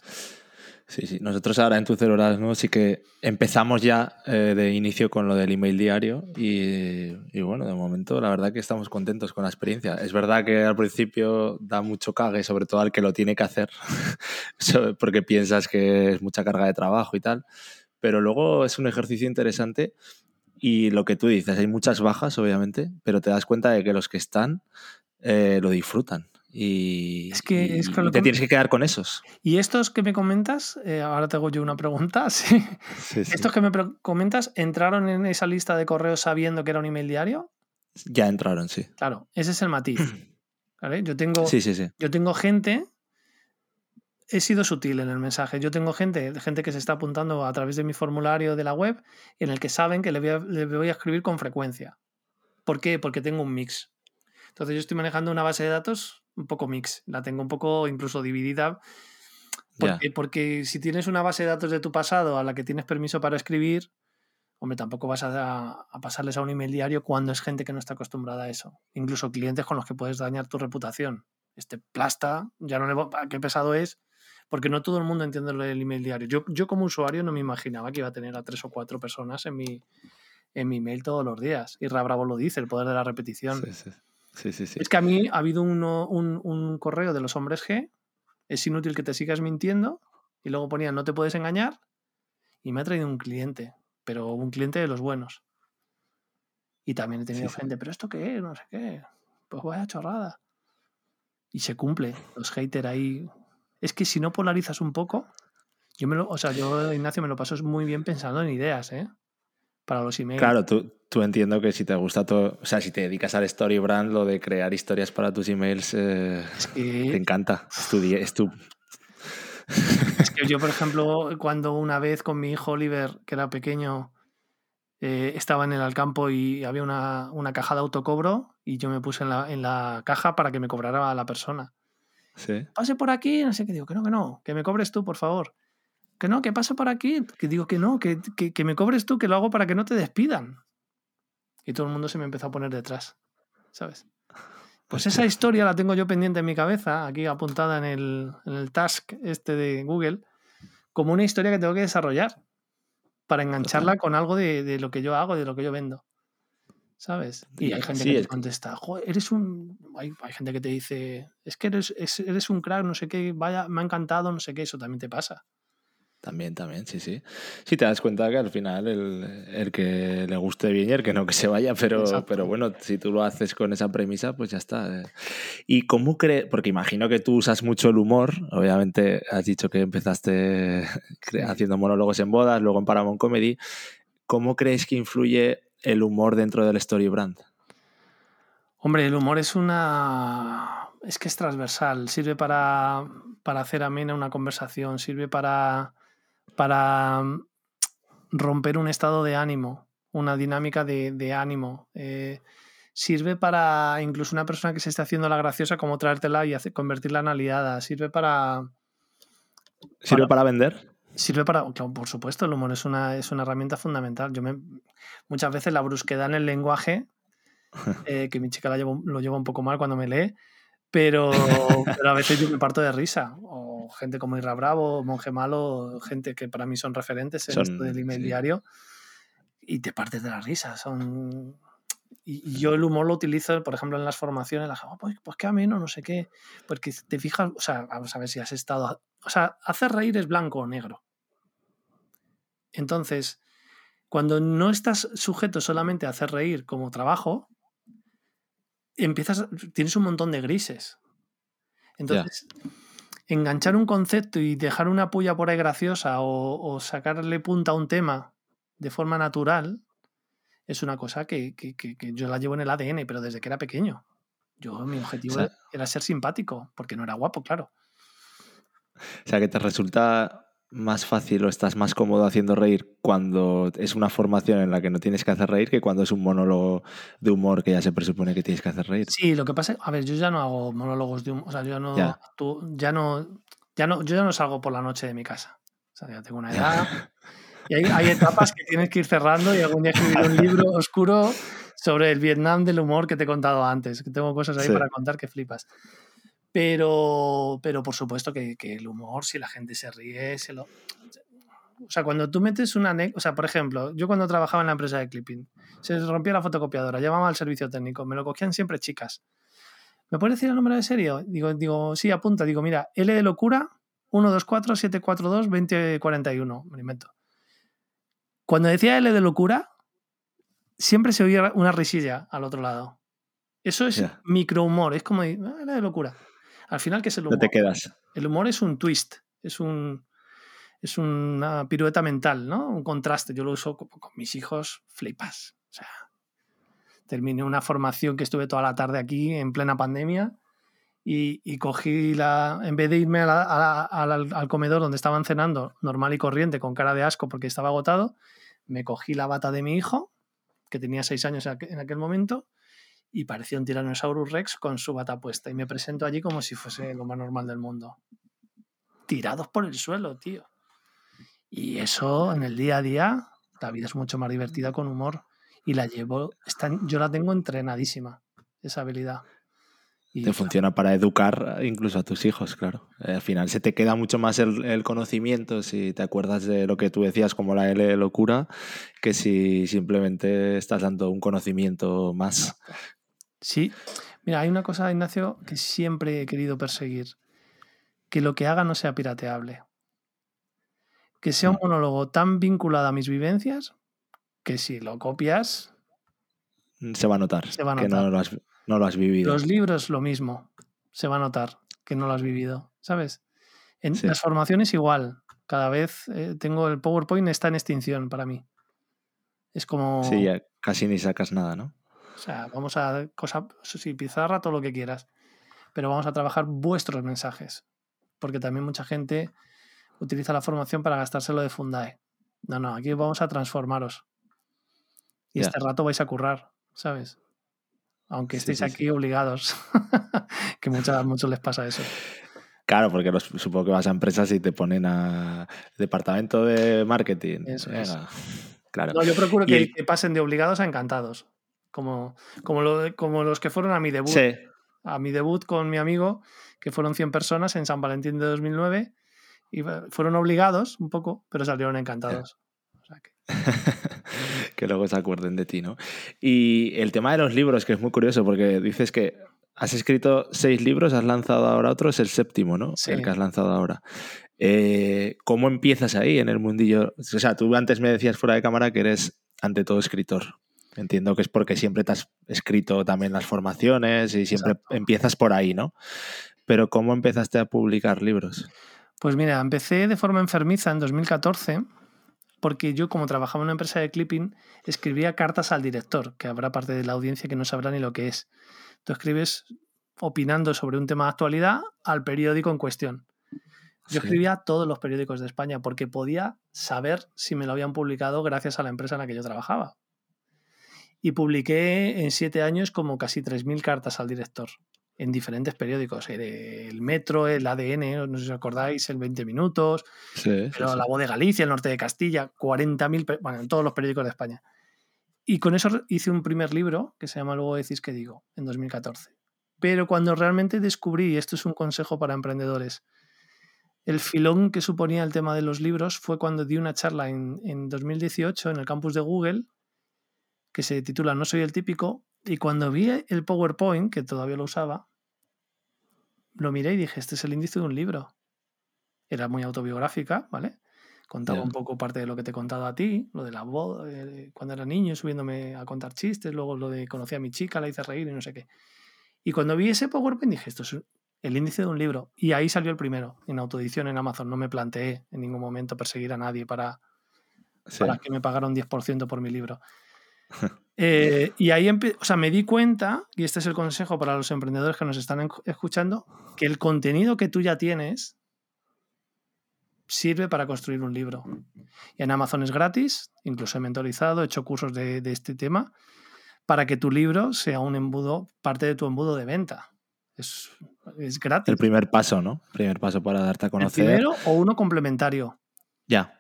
Sí, sí. Nosotros ahora en tu celular ¿no? sí que empezamos ya eh, de inicio con lo del email diario y, y, bueno, de momento la verdad que estamos contentos con la experiencia. Es verdad que al principio da mucho cague, sobre todo al que lo tiene que hacer, porque piensas que es mucha carga de trabajo y tal, pero luego es un ejercicio interesante y lo que tú dices, hay muchas bajas obviamente, pero te das cuenta de que los que están eh, lo disfrutan. Y, es que, te tienes que quedar con esos. Y estos que me comentas, eh, ahora te hago yo una pregunta. ¿sí? estos que me comentas, ¿entraron en esa lista de correos sabiendo que era un email diario? Ya entraron, sí. Claro, ese es el matiz. Yo, tengo, yo tengo gente, he sido sutil en el mensaje, yo tengo gente, gente que se está apuntando a través de mi formulario de la web en el que saben que le voy a, le voy a escribir con frecuencia. ¿Por qué? Porque tengo un mix. Entonces yo estoy manejando una base de datos un poco mix, la tengo un poco incluso dividida. Porque, porque si tienes una base de datos de tu pasado a la que tienes permiso para escribir, hombre, tampoco vas a, a, pasarles a un email diario cuando es gente que no está acostumbrada a eso. Incluso clientes con los que puedes dañar tu reputación. Este plasta, ya no le a qué pesado es, porque no todo el mundo entiende el email diario. Yo, yo como usuario no me imaginaba que iba a tener a tres o cuatro personas en mi, en mi email todos los días. Y Ra Bravo lo dice, el poder de la repetición. Sí, sí. Sí, sí, Es que a mí ha habido uno, un, un, correo de los hombres G, es inútil que te sigas mintiendo, y luego ponía no te puedes engañar, y me ha traído un cliente, pero un cliente de los buenos. Y también he tenido gente, pero ¿esto qué es? No sé qué. Pues vaya chorrada. Y se cumple, los haters ahí. Es que si no polarizas un poco, yo me lo, o sea, yo, Ignacio, me lo paso muy bien pensando en ideas, ¿eh? para los emails. Claro, tú, tú entiendo que si te gusta todo, o sea, si te dedicas al story brand, lo de crear historias para tus emails eh, te encanta. Es tu, es que yo, por ejemplo, cuando una vez con mi hijo Oliver, que era pequeño, eh, estaba en el Alcampo y había una, una, caja de autocobro y yo me puse en la, en la caja para que me cobrara a la persona. Sí. Pase por aquí, no sé qué digo, que no, que no, que me cobres tú, por favor que no, que pasa por aquí, que digo que no, que, que, me cobres tú, que lo hago para que no te despidan. Y todo el mundo se me empezó a poner detrás, ¿sabes? Pues esa historia la tengo yo pendiente en mi cabeza, aquí apuntada en el, en el task este de Google, como una historia que tengo que desarrollar para engancharla con algo de, de lo que yo hago, de lo que yo vendo. ¿Sabes? Y hay gente que te contesta, eres un... Hay, hay, gente que te dice, es que eres, eres un crack, no sé qué, vaya, me ha encantado, no sé qué, eso también te pasa. También, también, sí, sí. Sí, te das cuenta que al final el, el que le guste bien y el que no que se vaya, pero, pero bueno, si tú lo haces con esa premisa, pues ya está. ¿Y cómo crees? Porque imagino que tú usas mucho el humor, obviamente has dicho que empezaste haciendo monólogos en bodas, luego en Paramount Comedy. ¿Cómo crees que influye el humor dentro del story brand? Hombre, el humor es una... Es que es transversal, sirve para, para hacer amena una conversación, sirve para para mm, romper un estado de ánimo, una dinámica de, ánimo. Eh, sirve para incluso una persona que se esté haciendo la graciosa, como traértela y hacer, convertirla en aliada. Sirve para. ¿Sirve para, vender? Sirve para. por supuesto, el humor es una, es una herramienta fundamental. Yo me, muchas veces la brusquedad en el lenguaje, eh, que mi chica la lo lleva un poco mal cuando me lee, pero, pero, a veces yo me parto de risa. O gente como Irra Bravo, Monje Malo, gente que para mí son referentes en esto del email diario. Y te partes de la risa. Son... Y, yo el humor lo utilizo, por ejemplo, en las formaciones. La gente, oh, pues, pues qué ameno, no sé qué. Porque te fijas, o sea, vamos a ver si has estado. O sea, hacer reír es blanco o negro. Entonces, cuando no estás sujeto solamente a hacer reír como trabajo, empiezas, tienes un montón de grises. Entonces, enganchar un concepto y dejar una puya por ahí graciosa o, sacarle punta a un tema de forma natural es una cosa que, yo la llevo en el ADN, pero desde que era pequeño. Yo, mi objetivo era ser simpático, porque no era guapo, claro. O sea, que te resulta más fácil o estás más cómodo haciendo reír cuando es una formación en la que no tienes que hacer reír que cuando es un monólogo de humor que ya se presupone que tienes que hacer reír. Sí, lo que pasa, a ver, yo ya no hago monólogos de humor, o sea, yo no, Tú, ya no, ya no, yo ya no salgo por la noche de mi casa. O sea, ya tengo una edad. Y hay, hay, etapas que tienes que ir cerrando y algún día escribir un libro oscuro sobre el Vietnam del humor que te he contado antes, que tengo cosas ahí para contar que flipas. Pero, pero por supuesto que, que el humor, si la gente se ríe, se lo... O sea, cuando tú metes una... O sea, por ejemplo, yo cuando trabajaba en la empresa de clipping, se rompía la fotocopiadora, llamaba al servicio técnico, me lo cogían siempre chicas. ¿Me puedes decir el número de serie? Digo, digo, sí, apunta. Digo, mira, L de locura, 124-742-2041. Me lo invento. Cuando decía L de locura, siempre se oía una risilla al otro lado. Eso es microhumor, es como "Ah, L de locura. Al final, ¿qué es el No humor? te quedas. El humor es un twist, es un es una pirueta mental, ¿no? Un contraste. Yo lo uso con, con mis hijos, flipas. O sea, terminé una formación que estuve toda la tarde aquí en plena pandemia y, y cogí la. En vez de irme a la- a la- al, al comedor donde estaban cenando, normal y corriente, con cara de asco porque estaba agotado, me cogí la bata de mi hijo, que tenía seis años en aqu- en aquel momento, y parecía un Tyrannosaurus Rex con su bata puesta. Y me presento allí como si fuese lo más normal del mundo. Tirados por el suelo, tío. Y eso en el día a día, la vida es mucho más divertida con humor. Y la llevo, yo la tengo entrenadísima, esa habilidad. Y Te funciona para educar incluso a tus hijos, claro. Eh, al final se te queda mucho más el, el conocimiento si te acuerdas de lo que tú decías como la L de locura que si simplemente estás dando un conocimiento más. Sí, mira, hay una cosa, Ignacio, que siempre he querido perseguir. Que lo que haga no sea pirateable. Que sea un Mm. monólogo tan vinculado a mis vivencias que si lo copias, Se va a notar, Se va a que no notar. lo, has, no lo has vivido. los libros lo mismo. Se va a notar que no lo has vivido, ¿sabes? En Sí. las formaciones igual. Cada vez eh, tengo el PowerPoint está en extinción para mí. Es como, Sí, ya casi ni sacas nada, ¿no? o sea, vamos a cosa, sí, pizarra, todo lo que quieras, pero vamos a trabajar vuestros mensajes, porque también mucha gente utiliza la formación para gastárselo de Fundae. No, no, aquí vamos a transformaros. Y este rato vais a currar, ¿sabes? Aunque estéis sí, aquí sí. obligados, que muchas, a muchos les pasa eso. Claro, porque los- supongo que vas a empresas y te ponen a departamento de marketing. Eso es. Claro. No, yo procuro que, el- que pasen de obligados a encantados, como, como, lo de- como los que fueron a mi debut. Sí, a mi debut con mi amigo, que fueron 100 personas en San Valentín de 2009, y fueron obligados un poco, pero salieron encantados. O sea que- que luego se acuerden de ti, ¿no? Y el tema de los libros, que es muy curioso, porque dices que has escrito seis libros, has lanzado ahora otro, es el séptimo, ¿no? Sí. El que has lanzado ahora. Eh, ¿Cómo empiezas ahí en el mundillo? O sea, tú antes me decías fuera de cámara que eres ante todo escritor. Entiendo que es porque siempre te has escrito también las formaciones y siempre Exacto. empiezas por ahí, ¿no? Pero ¿cómo empezaste a publicar libros? Pues mira, empecé de forma enfermiza en 2014, porque yo como trabajaba en una empresa de clipping, escribía cartas al director, que habrá parte de la audiencia que no sabrá ni lo que es. Tú escribes opinando sobre un tema de actualidad al periódico en cuestión. Yo Sí. escribía todos los periódicos de España porque podía saber si me lo habían publicado gracias a la empresa en la que yo trabajaba. Y publiqué en siete años como casi 3.000 cartas al director en diferentes periódicos. eh, El Metro, el ADN, no sé si os acordáis, el 20 Minutos, Sí, pero sí. La Voz de Galicia, el Norte de Castilla, 40.000, pe- bueno, en todos los periódicos de España. Y con eso hice un primer libro que se llama Luego decís que digo, en 2014. Pero cuando realmente descubrí, y esto es un consejo para emprendedores, el filón que suponía el tema de los libros fue cuando di una charla en, en 2018 en el campus de Google que se titula No soy el típico y cuando vi el PowerPoint, que todavía lo usaba, lo miré y dije, este es el índice de un libro. Era muy autobiográfica, ¿vale? Contaba un poco parte de lo que te he contado a ti, lo de la voz, eh, cuando era niño, subiéndome a contar chistes, luego lo de conocí a mi chica, la hice reír y no sé qué. Y cuando vi ese PowerPoint dije, esto es el índice de un libro. Y ahí salió el primero, en autoedición en Amazon. No me planteé en ningún momento perseguir a nadie para, Sí. para que me pagara un 10% por mi libro. Eh, y ahí o sea, me di cuenta, y este es el consejo para los emprendedores que nos están escuchando, que el contenido que tú ya tienes sirve para construir un libro. Y en Amazon es gratis, incluso he mentorizado, he hecho cursos de, de este tema, para que tu libro sea un embudo, parte de tu embudo de venta. Es, es gratis. El primer paso, ¿no? Primer paso para darte a El conocer. primero o uno complementario. Ya.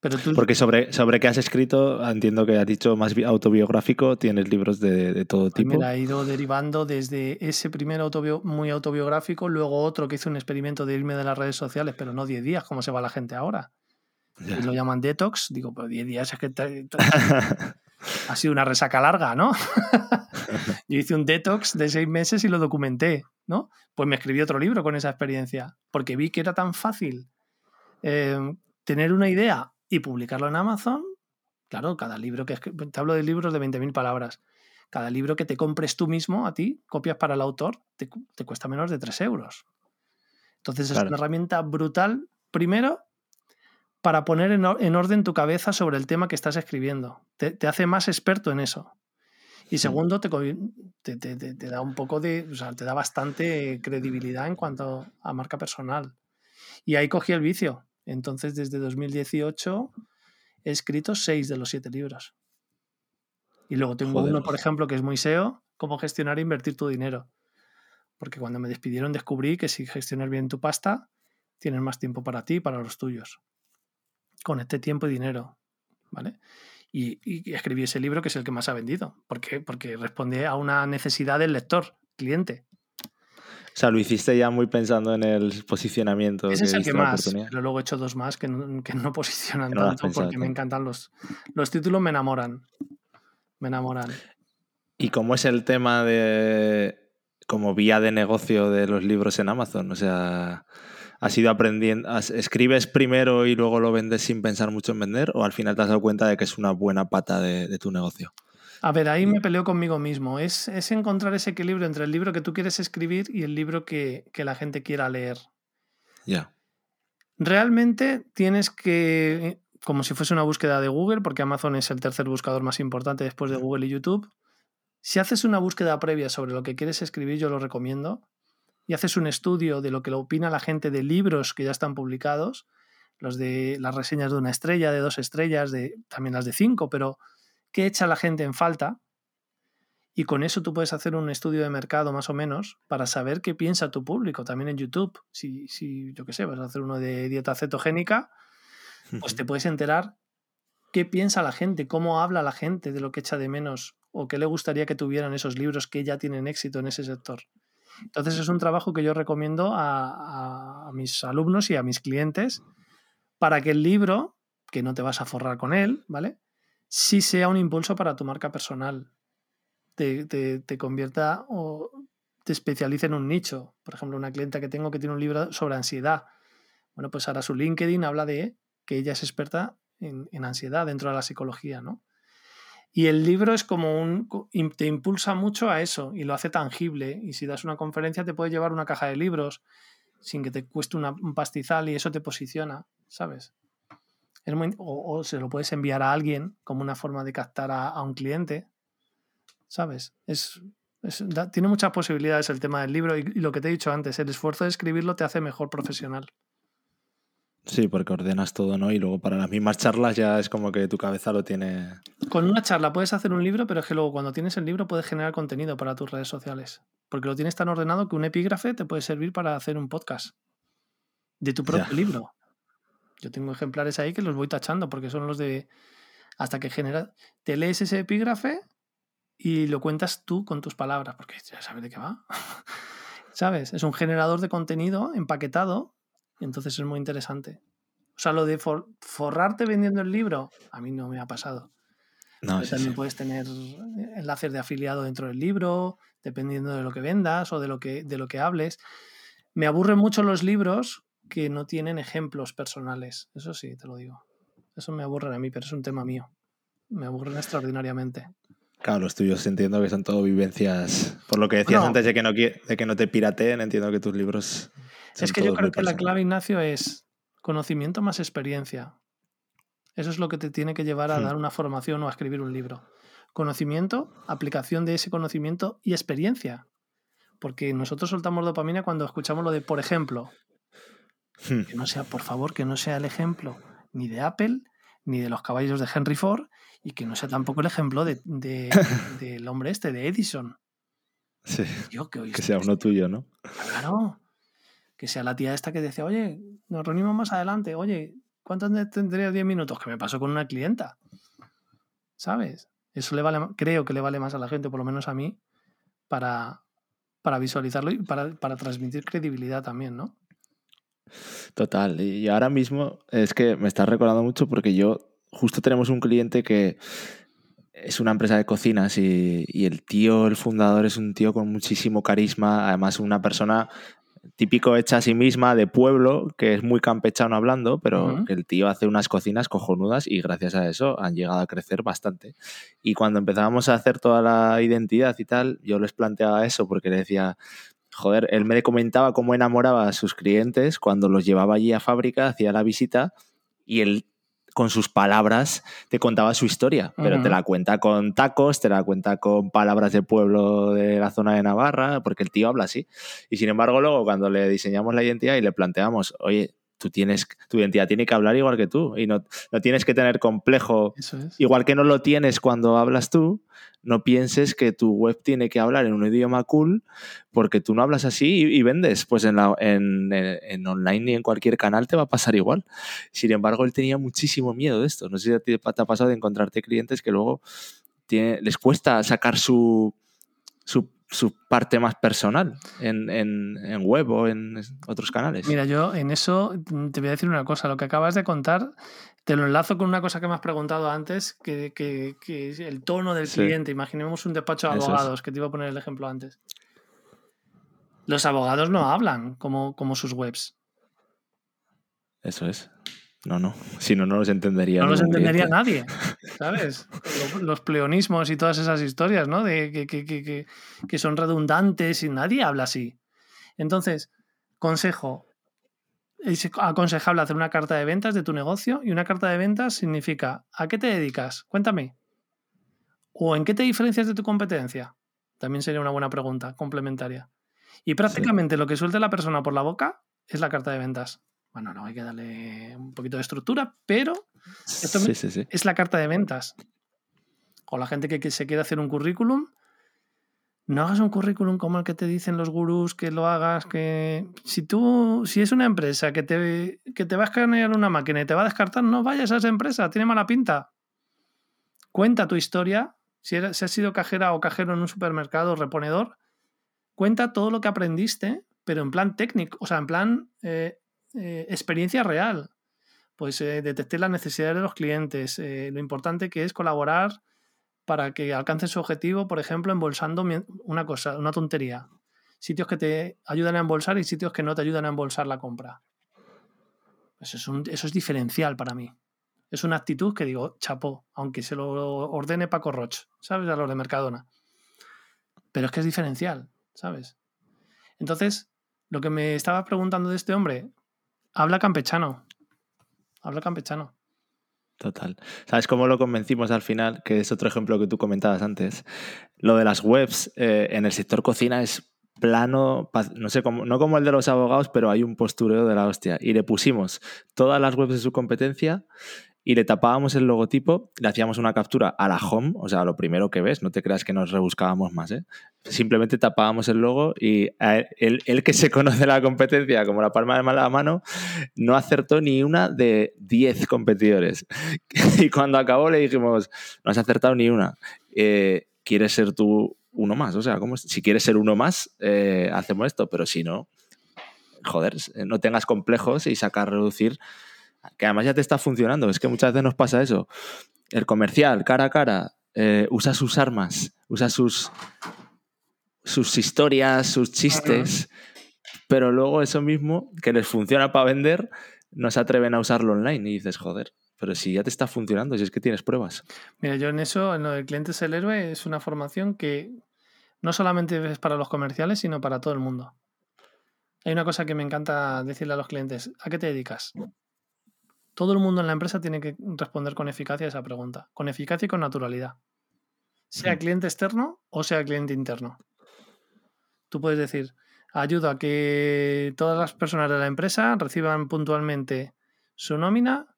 Porque sobre, sobre qué has escrito, entiendo que has dicho más autobiográfico, tienes libros de, todo pues tipo. Mira, ha ido derivando desde ese primer muy autobiográfico, luego otro que hizo un experimento de irme de las redes sociales, pero no 10 días, como se va la gente ahora. Y lo llaman detox. Digo, pero 10 días es que ha sido una resaca larga, ¿no? Yo hice un detox de 6 meses y lo documenté, ¿no? Pues me escribí otro libro con esa experiencia, porque vi que era tan fácil eh, tener una idea y publicarlo en Amazon, claro, cada libro que te hablo de libros de 20.000 palabras, cada libro que te compres tú mismo a ti, copias para el autor, te, cuesta menos de 3 euros. Entonces es una herramienta brutal, primero, para poner en, orden tu cabeza sobre el tema que estás escribiendo. Te, hace más experto en eso. Y segundo, te, te, te, da un poco de, o sea, te da bastante credibilidad en cuanto a marca personal. Y ahí cogí el vicio. Entonces, desde 2018 he escrito seis de los siete libros. Y luego tengo uno, por ejemplo, que es muy SEO, cómo gestionar e invertir tu dinero. Porque cuando me despidieron descubrí que si gestionas bien tu pasta, tienes más tiempo para ti y para los tuyos. Con este tiempo y dinero. ¿Vale? Y, y, escribí ese libro que es el que más ha vendido. ¿Por qué? Porque responde a una necesidad del lector, cliente. O sea, lo hiciste ya muy pensando en el posicionamiento. Ese es el que más, pero luego he hecho dos más que no, que no posicionan tanto porque me encantan los... Los títulos me enamoran. Me enamoran. ¿Y cómo es el tema de... como vía de negocio de los libros en Amazon? O sea, ¿has ido aprendiendo... ¿Escribes primero y luego lo vendes sin pensar mucho en vender? ¿O al final te has dado cuenta de que es una buena pata de tu negocio? A ver, ahí me peleo conmigo mismo. Es, encontrar ese equilibrio entre el libro que tú quieres escribir y el libro que, la gente quiera leer. Ya. Realmente tienes que, como si fuese una búsqueda de Google, porque Amazon es el tercer buscador más importante después de Google y YouTube. Si haces una búsqueda previa sobre lo que quieres escribir, yo lo recomiendo. Y haces un estudio de lo que opina la gente de libros que ya están publicados, los de las reseñas de una estrella, de dos estrellas, de, también las de cinco, pero qué echa la gente en falta y con eso tú puedes hacer un estudio de mercado más o menos para saber qué piensa tu público, también en YouTube. Si, si yo qué sé, vas a hacer uno de dieta cetogénica, pues te puedes enterar qué piensa la gente, cómo habla la gente de lo que echa de menos o qué le gustaría que tuvieran esos libros que ya tienen éxito en ese sector. Entonces es un trabajo que yo recomiendo a, a mis alumnos y a mis clientes para que el libro, que no te vas a forrar con él, ¿vale? Sí sea un impulso para tu marca personal. Te, te, convierta o te especialice en un nicho. Por ejemplo, una clienta que tengo que tiene un libro sobre ansiedad. Bueno, pues ahora su LinkedIn habla de que ella es experta en, en ansiedad dentro de la psicología, ¿no? Y el libro es como un. te impulsa mucho a eso y lo hace tangible. Y si das una conferencia, te puede llevar una caja de libros sin que te cueste un pastizal y eso te posiciona, ¿sabes? O, se lo puedes enviar a alguien como una forma de captar a, un cliente. ¿Sabes? Es, tiene muchas posibilidades el tema del libro y, lo que te he dicho antes, el esfuerzo de escribirlo te hace mejor profesional. Sí, porque ordenas todo, ¿no? Y luego para las mismas charlas ya es como que tu cabeza lo tiene. Con una charla puedes hacer un libro, pero es que luego cuando tienes el libro puedes generar contenido para tus redes sociales. Porque lo tienes tan ordenado que un epígrafe te puede servir para hacer un podcast de tu propio libro. Yo tengo ejemplares ahí que los voy tachando porque son los de hasta que genera, te lees ese epígrafe y lo cuentas tú con tus palabras, porque ya sabes de qué va. ¿Sabes? Es un generador de contenido empaquetado y entonces es muy interesante. O sea, lo de forrarte vendiendo el libro, a mí no me ha pasado. No, también puedes tener enlaces de afiliado dentro del libro, dependiendo de lo que vendas o de lo que, de lo que hables. Me aburren mucho los libros que no tienen ejemplos personales. Eso sí, te lo digo. Eso me aburre a mí, pero es un tema mío. Me aburren extraordinariamente. Claro, los tuyos entiendo que son todo vivencias. Por lo que decías antes de que, no, de que no te pirateen, entiendo que tus libros. es que yo creo que la clave, Ignacio, es conocimiento más experiencia. Eso es lo que te tiene que llevar a hmm. dar una formación o a escribir un libro. Conocimiento, aplicación de ese conocimiento y experiencia. Porque nosotros soltamos dopamina cuando escuchamos lo de, por ejemplo, Hmm. Que no sea, por favor, que no sea el ejemplo ni de Apple, ni de los caballos de Henry Ford, y que no sea tampoco el ejemplo de, del hombre este, de Edison. Sí. que, sea uno tuyo, ¿no? Claro. Que sea la tía esta que decía, oye, nos reunimos más adelante, oye, ¿cuánto tendría 10 minutos? Que me pasó con una clienta. ¿Sabes? Eso le vale, creo que le vale más a la gente, por lo menos a mí, para, para visualizarlo y para, para transmitir credibilidad también, ¿no? Total. Y ahora mismo es que me estás recordando mucho porque yo justo tenemos un cliente que es una empresa de cocinas y, y, el tío, el fundador, es un tío con muchísimo carisma, además una persona típico hecha a sí misma de pueblo, que es muy campechano hablando, pero que el tío hace unas cocinas cojonudas y gracias a eso han llegado a crecer bastante. Y cuando empezábamos a hacer toda la identidad y tal, yo les planteaba eso porque le decía, joder, él me comentaba cómo enamoraba a sus clientes cuando los llevaba allí a fábrica, hacía la visita y él con sus palabras te contaba su historia, pero te la cuenta con tacos, te la cuenta con palabras de pueblo de la zona de Navarra, porque el tío habla así. Y sin embargo, luego cuando le diseñamos la identidad y le planteamos, oye, tú tienes, tu identidad tiene que hablar igual que tú y no, no tienes que tener complejo, igual que no lo tienes cuando hablas tú, no pienses que tu web tiene que hablar en un idioma cool porque tú no hablas así y, vendes. Pues en, la, en, en, online y en cualquier canal te va a pasar igual. Sin embargo, él tenía muchísimo miedo de esto. No sé si te, te ha pasado de encontrarte clientes que luego tiene, les cuesta sacar su, su su parte más personal en, en, en, web o en otros canales. Mira, yo en eso te voy a decir una cosa. Lo que acabas de contar, te lo enlazo con una cosa que me has preguntado antes, que, que, que es el tono del cliente. Imaginemos un despacho de abogados, que te iba a poner el ejemplo antes. Los abogados no hablan como, como sus webs. Eso es. No, no. Si no, no los entendería. No los entendería nadie, ¿sabes? Los pleonismos y todas esas historias, ¿no? De que, que, que, que, son redundantes y nadie habla así. Entonces, consejo. Es aconsejable hacer una carta de ventas de tu negocio y una carta de ventas significa ¿a qué te dedicas? Cuéntame. ¿O en qué te diferencias de tu competencia? También sería una buena pregunta complementaria. Y prácticamente lo que suelte la persona por la boca es la carta de ventas. Bueno, no hay que darle un poquito de estructura, pero esto es la carta de ventas. O la gente que, se quiere hacer un currículum, no hagas un currículum como el que te dicen los gurús que lo hagas, que si tú, si es una empresa que te, que te va a escanear una máquina y te va a descartar, no vayas a esa empresa, tiene mala pinta. Cuenta tu historia, si, si has sido cajera o cajero en un supermercado o reponedor, cuenta todo lo que aprendiste, pero en plan técnico, o sea, en plan eh, eh, experiencia real. Pues eh, las necesidades de los clientes, eh, lo importante que es colaborar para que alcancen su objetivo, por ejemplo, embolsando una cosa, una tontería. Sitios que te ayudan a embolsar y sitios que no te ayudan a embolsar la compra. Eso, es eso es diferencial para mí. Es una actitud que digo, chapó, aunque se lo ordene Paco Roch, ¿sabes? A los de Mercadona. Pero es que es diferencial, ¿sabes? Entonces, lo que me estaba preguntando de este hombre, Habla campechano. Habla campechano. Total. ¿Sabes cómo lo convencimos al final? Que es otro ejemplo que tú comentabas antes. Lo de las webs eh, en el sector cocina es plano, no sé cómo, no como el de los abogados, pero hay un postureo de la hostia. Y le pusimos todas las webs de su competencia y le tapábamos el logotipo, le hacíamos una captura a la home, o sea, lo primero que ves, no te creas que nos rebuscábamos más, ¿eh? Simplemente tapábamos el logo y él, que se conoce la competencia como la palma de la mano, no acertó ni una de 10 competidores. y cuando acabó le dijimos, no has acertado ni una. Eh, ¿Quieres ser tú uno más? O sea, si quieres ser uno más, eh, hacemos esto, pero si no, joder, no tengas complejos y sacar, reducir que además ya te está funcionando. Es que muchas veces nos pasa eso. El comercial, cara a cara, eh, usa sus armas, usa sus, sus historias, sus chistes, pero luego eso mismo que les funciona para vender, no se atreven a usarlo online y dices, joder. Pero si ya te está funcionando, si es que tienes pruebas. Mira, yo en eso, en lo del cliente es el héroe, es una formación que no solamente es para los comerciales, sino para todo el mundo. Hay una cosa que me encanta decirle a los clientes, ¿a qué te dedicas? Todo el mundo en la empresa tiene que responder con eficacia a esa pregunta, con eficacia y con naturalidad. Sea mm. cliente externo o sea cliente interno. Tú puedes decir, ayudo a que todas las personas de la empresa reciban puntualmente su nómina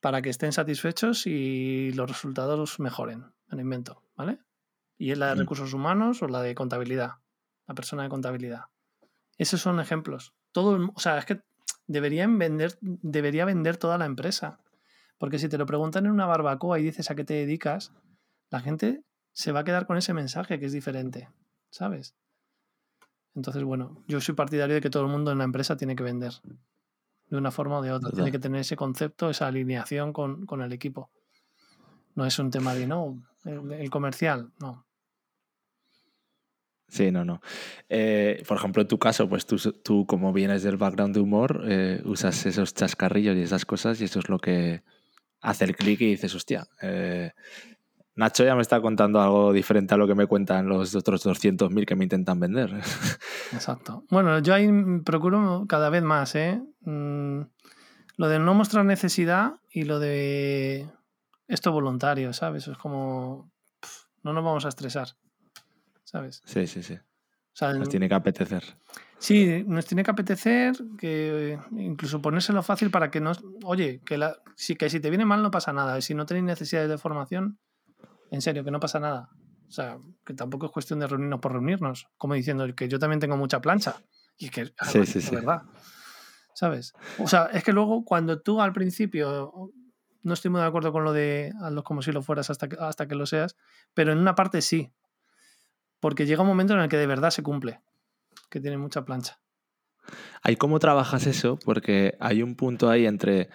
para que estén satisfechos y los resultados mejoren. Me invento, ¿vale? Y es la de mm. recursos humanos o la de contabilidad, la persona de contabilidad. Esos son ejemplos. Todo, o sea, es que deberían vender, debería vender toda la empresa. Porque si te lo preguntan en una barbacoa y dices a qué te dedicas, la gente se va a quedar con ese mensaje que es diferente, ¿sabes? Entonces, bueno, yo soy partidario de que todo el mundo en la empresa tiene que vender, de una forma o de otra. Tiene que tener ese concepto, esa alineación con, el equipo. No es un tema de, no, el, comercial, no. Sí, no, no. Eh, por ejemplo, en tu caso, pues tú, tú como vienes del background de humor, eh, usas esos chascarrillos y esas cosas y eso es lo que hace el clic y dices, hostia, eh, Nacho ya me está contando algo diferente a lo que me cuentan los otros 200.000 que me intentan vender. Exacto. Bueno, yo ahí procuro cada vez más, ¿eh? Mm, lo de no mostrar necesidad y lo de esto voluntario, ¿sabes? Es como, no nos vamos a estresar, ¿sabes? Sí, sí, sí. nos tiene que apetecer. Sí, nos tiene que apetecer, que incluso ponérselo fácil para que nos... Oye, que, la, si, que si te viene mal no pasa nada. Y si no tenéis necesidades de formación, en serio, que no pasa nada. O sea, que tampoco es cuestión de reunirnos por reunirnos, como diciendo que yo también tengo mucha plancha. Y que sí, sí, es verdad. ¿Sabes? O sea, es que luego cuando tú al principio, no estoy muy de acuerdo con lo de hazlo como si lo fueras hasta que, hasta que lo seas, pero en una parte sí. Porque llega un momento en el que de verdad se cumple, que tiene mucha plancha. ¿Hay cómo trabajas eso? Porque hay un punto ahí entre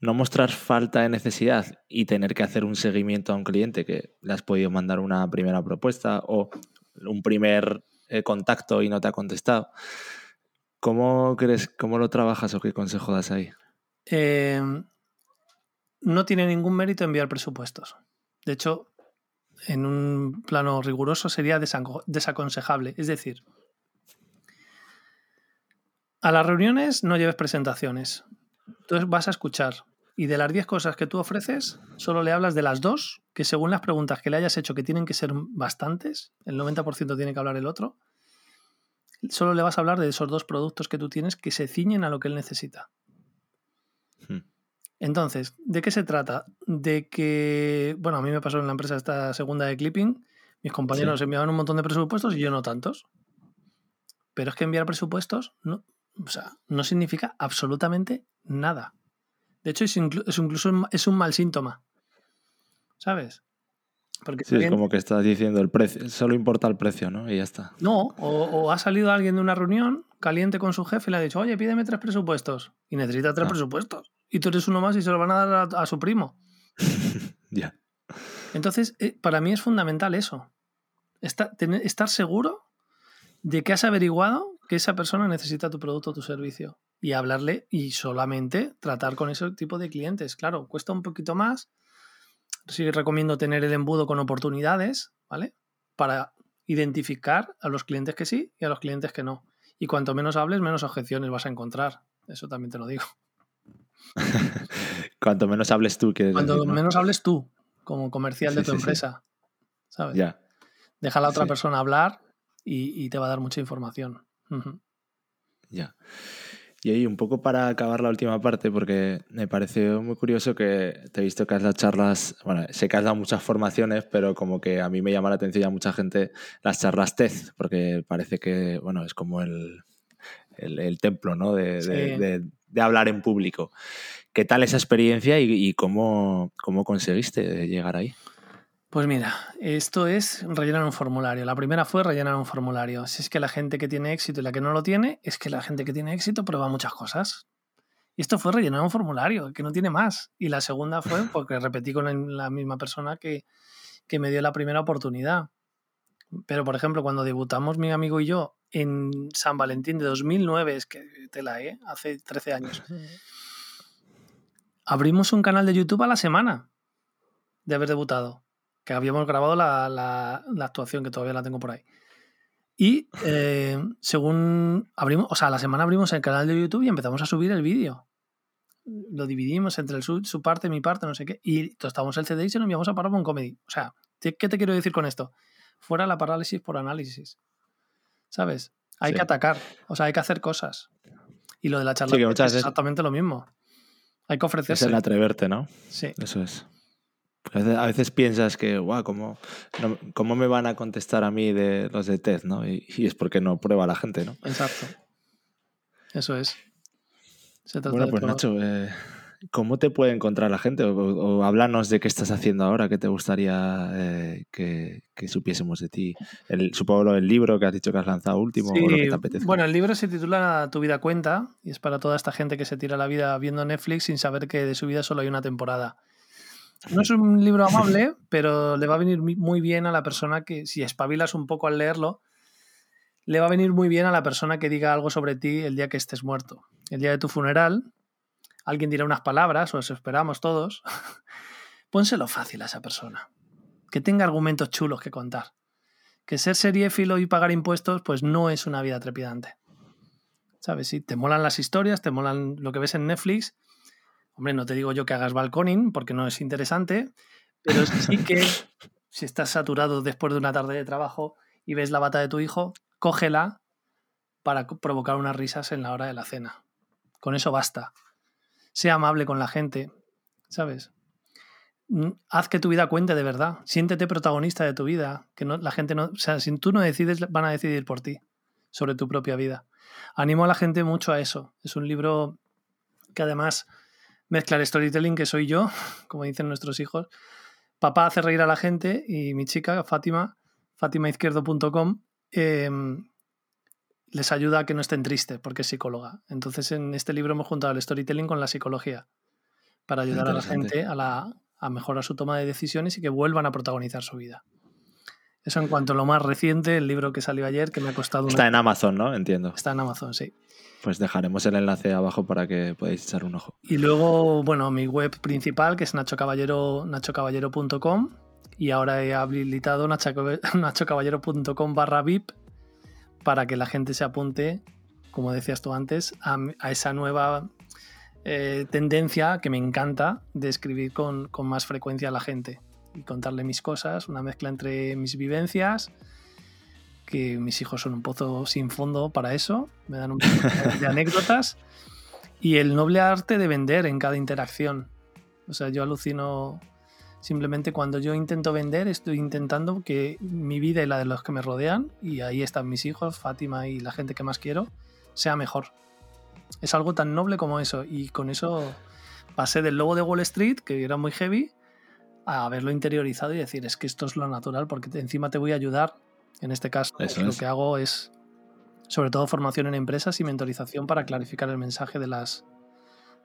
no mostrar falta de necesidad y tener que hacer un seguimiento a un cliente que le has podido mandar una primera propuesta o un primer eh, contacto y no te ha contestado. ¿Cómo crees, cómo lo trabajas o qué consejo das ahí? Em, no tiene ningún mérito enviar presupuestos. De hecho, en un plano riguroso sería desaconsejable. Es decir, a las reuniones no lleves presentaciones. Entonces vas a escuchar y de las 10 cosas que tú ofreces, solo le hablas de las dos, que según las preguntas que le hayas hecho, que tienen que ser bastantes, el 90% tiene que hablar el otro, solo le vas a hablar de esos dos productos que tú tienes que se ciñen a lo que él necesita. Hmm. Entonces, ¿de qué se trata? De que, bueno, a mí me pasó en la empresa esta segunda de clipping, mis compañeros enviaban un montón de presupuestos y yo no tantos. Pero es que enviar presupuestos no, o sea, no significa absolutamente nada. De hecho, es, incluso es un mal síntoma. ¿Sabes? Porque sí, es como que estás diciendo el precio, solo importa el precio, ¿no? Y ya está. No, o, ha salido alguien de una reunión caliente con su jefe y le ha dicho, oye, pídeme tres presupuestos. Y necesita tres ah. presupuestos. Y tú eres uno más y se lo van a dar a, su primo. ya. Entonces, eh, para mí es fundamental eso. estar seguro de que has averiguado que esa persona necesita tu producto o tu servicio y hablarle y solamente tratar con ese tipo de clientes. Claro, cuesta un poquito más. Sí recomiendo tener el embudo con oportunidades, ¿vale? Para identificar a los clientes que sí y a los clientes que no. Y cuanto menos hables, menos objeciones vas a encontrar. Eso también te lo digo. cuanto menos hables tú, que Cuanto menos hables tú, como comercial de tu empresa. ¿Sabes? Ya. Deja a la otra persona hablar y, te va a dar mucha información. Ya. Y ahí, un poco para acabar la última parte, porque me pareció muy curioso que te he visto que has dado charlas, bueno, sé que has dado muchas formaciones, pero como que a mí me llama la atención ya mucha gente las charlas TED, porque parece que, bueno, es como el, el, templo, ¿no? De, de, hablar en público. ¿Qué tal esa experiencia y, y cómo, cómo conseguiste llegar ahí? Pues mira, esto es rellenar un formulario. La primera fue rellenar un formulario. Si es que la gente que tiene éxito y la que no lo tiene, es que la gente que tiene éxito prueba muchas cosas. Y esto fue rellenar un formulario, que no tiene más. Y la segunda fue porque repetí con la misma persona que, que me dio la primera oportunidad. Pero, por ejemplo, cuando debutamos mi amigo y yo en San Valentín de 2009, es que te la, ¿eh? Hace 13 años. Abrimos un canal de YouTube a la semana de haber debutado que habíamos grabado la, la, actuación, que todavía la tengo por ahí. Y eh, según abrimos, o sea, la semana abrimos el canal de YouTube y empezamos a subir el vídeo. Lo dividimos entre el, su, su, parte, mi parte, no sé qué. Y tostamos el CD y se lo enviamos a Paramount Comedy. O sea, ¿qué te quiero decir con esto? Fuera la parálisis por análisis. ¿Sabes? Hay que atacar. O sea, hay que hacer cosas. Y lo de la charla es exactamente lo mismo. Hay que ofrecerse. Es el atreverte, ¿no? Sí. Eso es. A veces piensas que, guau, ¿cómo, ¿cómo me van a contestar a mí de los de TED? ¿no? Y, es porque no prueba la gente, ¿no? Exacto. Eso es. Se trata Bueno, de pues todo. Nacho, eh, ¿cómo te puede encontrar la gente? O, o háblanos de qué estás haciendo ahora, qué te gustaría eh, que, que supiésemos de ti. El, supongo el libro que has dicho que has lanzado último o lo que Sí, te apetece. bueno, el libro se titula Tu vida cuenta y es para toda esta gente que se tira la vida viendo Netflix sin saber que de su vida solo hay una temporada. No es un libro amable, pero le va a venir muy bien a la persona que, si espabilas un poco al leerlo, le va a venir muy bien a la persona que diga algo sobre ti el día que estés muerto. El día de tu funeral, alguien dirá unas palabras, o eso esperamos todos. Pónselo fácil a esa persona. Que tenga argumentos chulos que contar que ser seriéfilo y pagar impuestos, pues no es una vida trepidante. ¿Sabes? Si te molan las historias, te molan lo que ves en Netflix. Hombre, no te digo yo que hagas balconing porque no es interesante, pero sí que si estás saturado después de una tarde de trabajo y ves la bata de tu hijo, cógela para provocar unas risas en la hora de la cena. Con eso basta. Sea amable con la gente, ¿sabes? Mm, haz que tu vida cuente de verdad. Siéntete protagonista de tu vida. Que no, la gente no. Sea, si tú no decides, van a decidir por ti sobre tu propia vida. Animo a la gente mucho a eso. Es un libro que además mezcla el storytelling que soy yo, como dicen nuestros hijos. Papá hace reír a la gente y mi chica, Fátima, fatimaizquierdo.com, eh, les ayuda a que no estén tristes porque es psicóloga. Entonces en este libro hemos juntado el storytelling con la psicología para ayudar a la gente a, la, a mejorar su toma de decisiones y que vuelvan a protagonizar su vida. Eso en cuanto a lo más reciente, el libro que salió ayer, que me ha costado una... Está en Amazon, ¿no? Entiendo. Está en Amazon, sí. Pues dejaremos el enlace abajo para que podáis echar un ojo. Y luego, bueno, mi web principal, que es nachocaballero, nachocaballero.com, y ahora he habilitado nachocaballero.com barra VIP para que la gente se apunte, como decías tú antes, a, esa nueva eh, tendencia que me encanta de escribir con, con más frecuencia a la gente y contarle mis cosas, una mezcla entre mis vivencias, que mis hijos son un pozo sin fondo para eso, me dan un poco de anécdotas, y el noble arte de vender en cada interacción. O sea, yo alucino simplemente cuando yo intento vender, estoy intentando que mi vida y la de los que me rodean, y ahí están mis hijos, Fátima y la gente que más quiero, sea mejor. Es algo tan noble como eso, y con eso pasé del logo de Wall Street, que era muy heavy, a haberlo interiorizado y decir, es que esto es lo natural, porque encima te voy a ayudar. En este caso, Eso lo es. que hago es sobre todo formación en empresas y mentorización para clarificar el mensaje de las,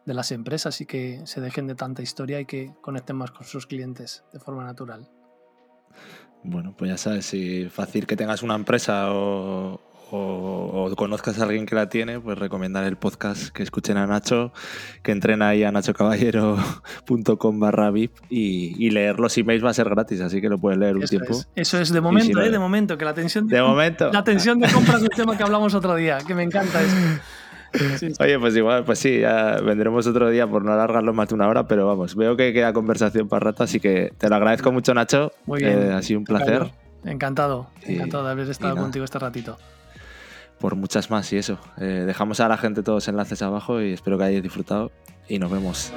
de las empresas y que se dejen de tanta historia y que conecten más con sus clientes de forma natural. Bueno, pues ya sabes, si fácil que tengas una empresa o, o- o conozcas a alguien que la tiene, pues recomendar el podcast que escuchen a Nacho, que entren ahí a nachocaballero.com barra VIP y, y leer los emails va a ser gratis, así que lo puedes leer un Eso tiempo. es, eso es de momento, si ¿eh? de momento, que la tensión de, De momento. la tensión de compra es un tema que hablamos otro día, que me encanta eso. Sí, sí. Oye, pues igual, pues sí, ya vendremos otro día por no alargarlo más de una hora, pero vamos, veo que queda conversación para rato, así que te lo agradezco mucho, Nacho. Muy bien. Eh, ha sido un placer. Encantado, Y- encantado de haber estado contigo este ratito. Por muchas más y eso. Eh, dejamos a la gente todos los enlaces abajo y espero que hayáis disfrutado y nos vemos.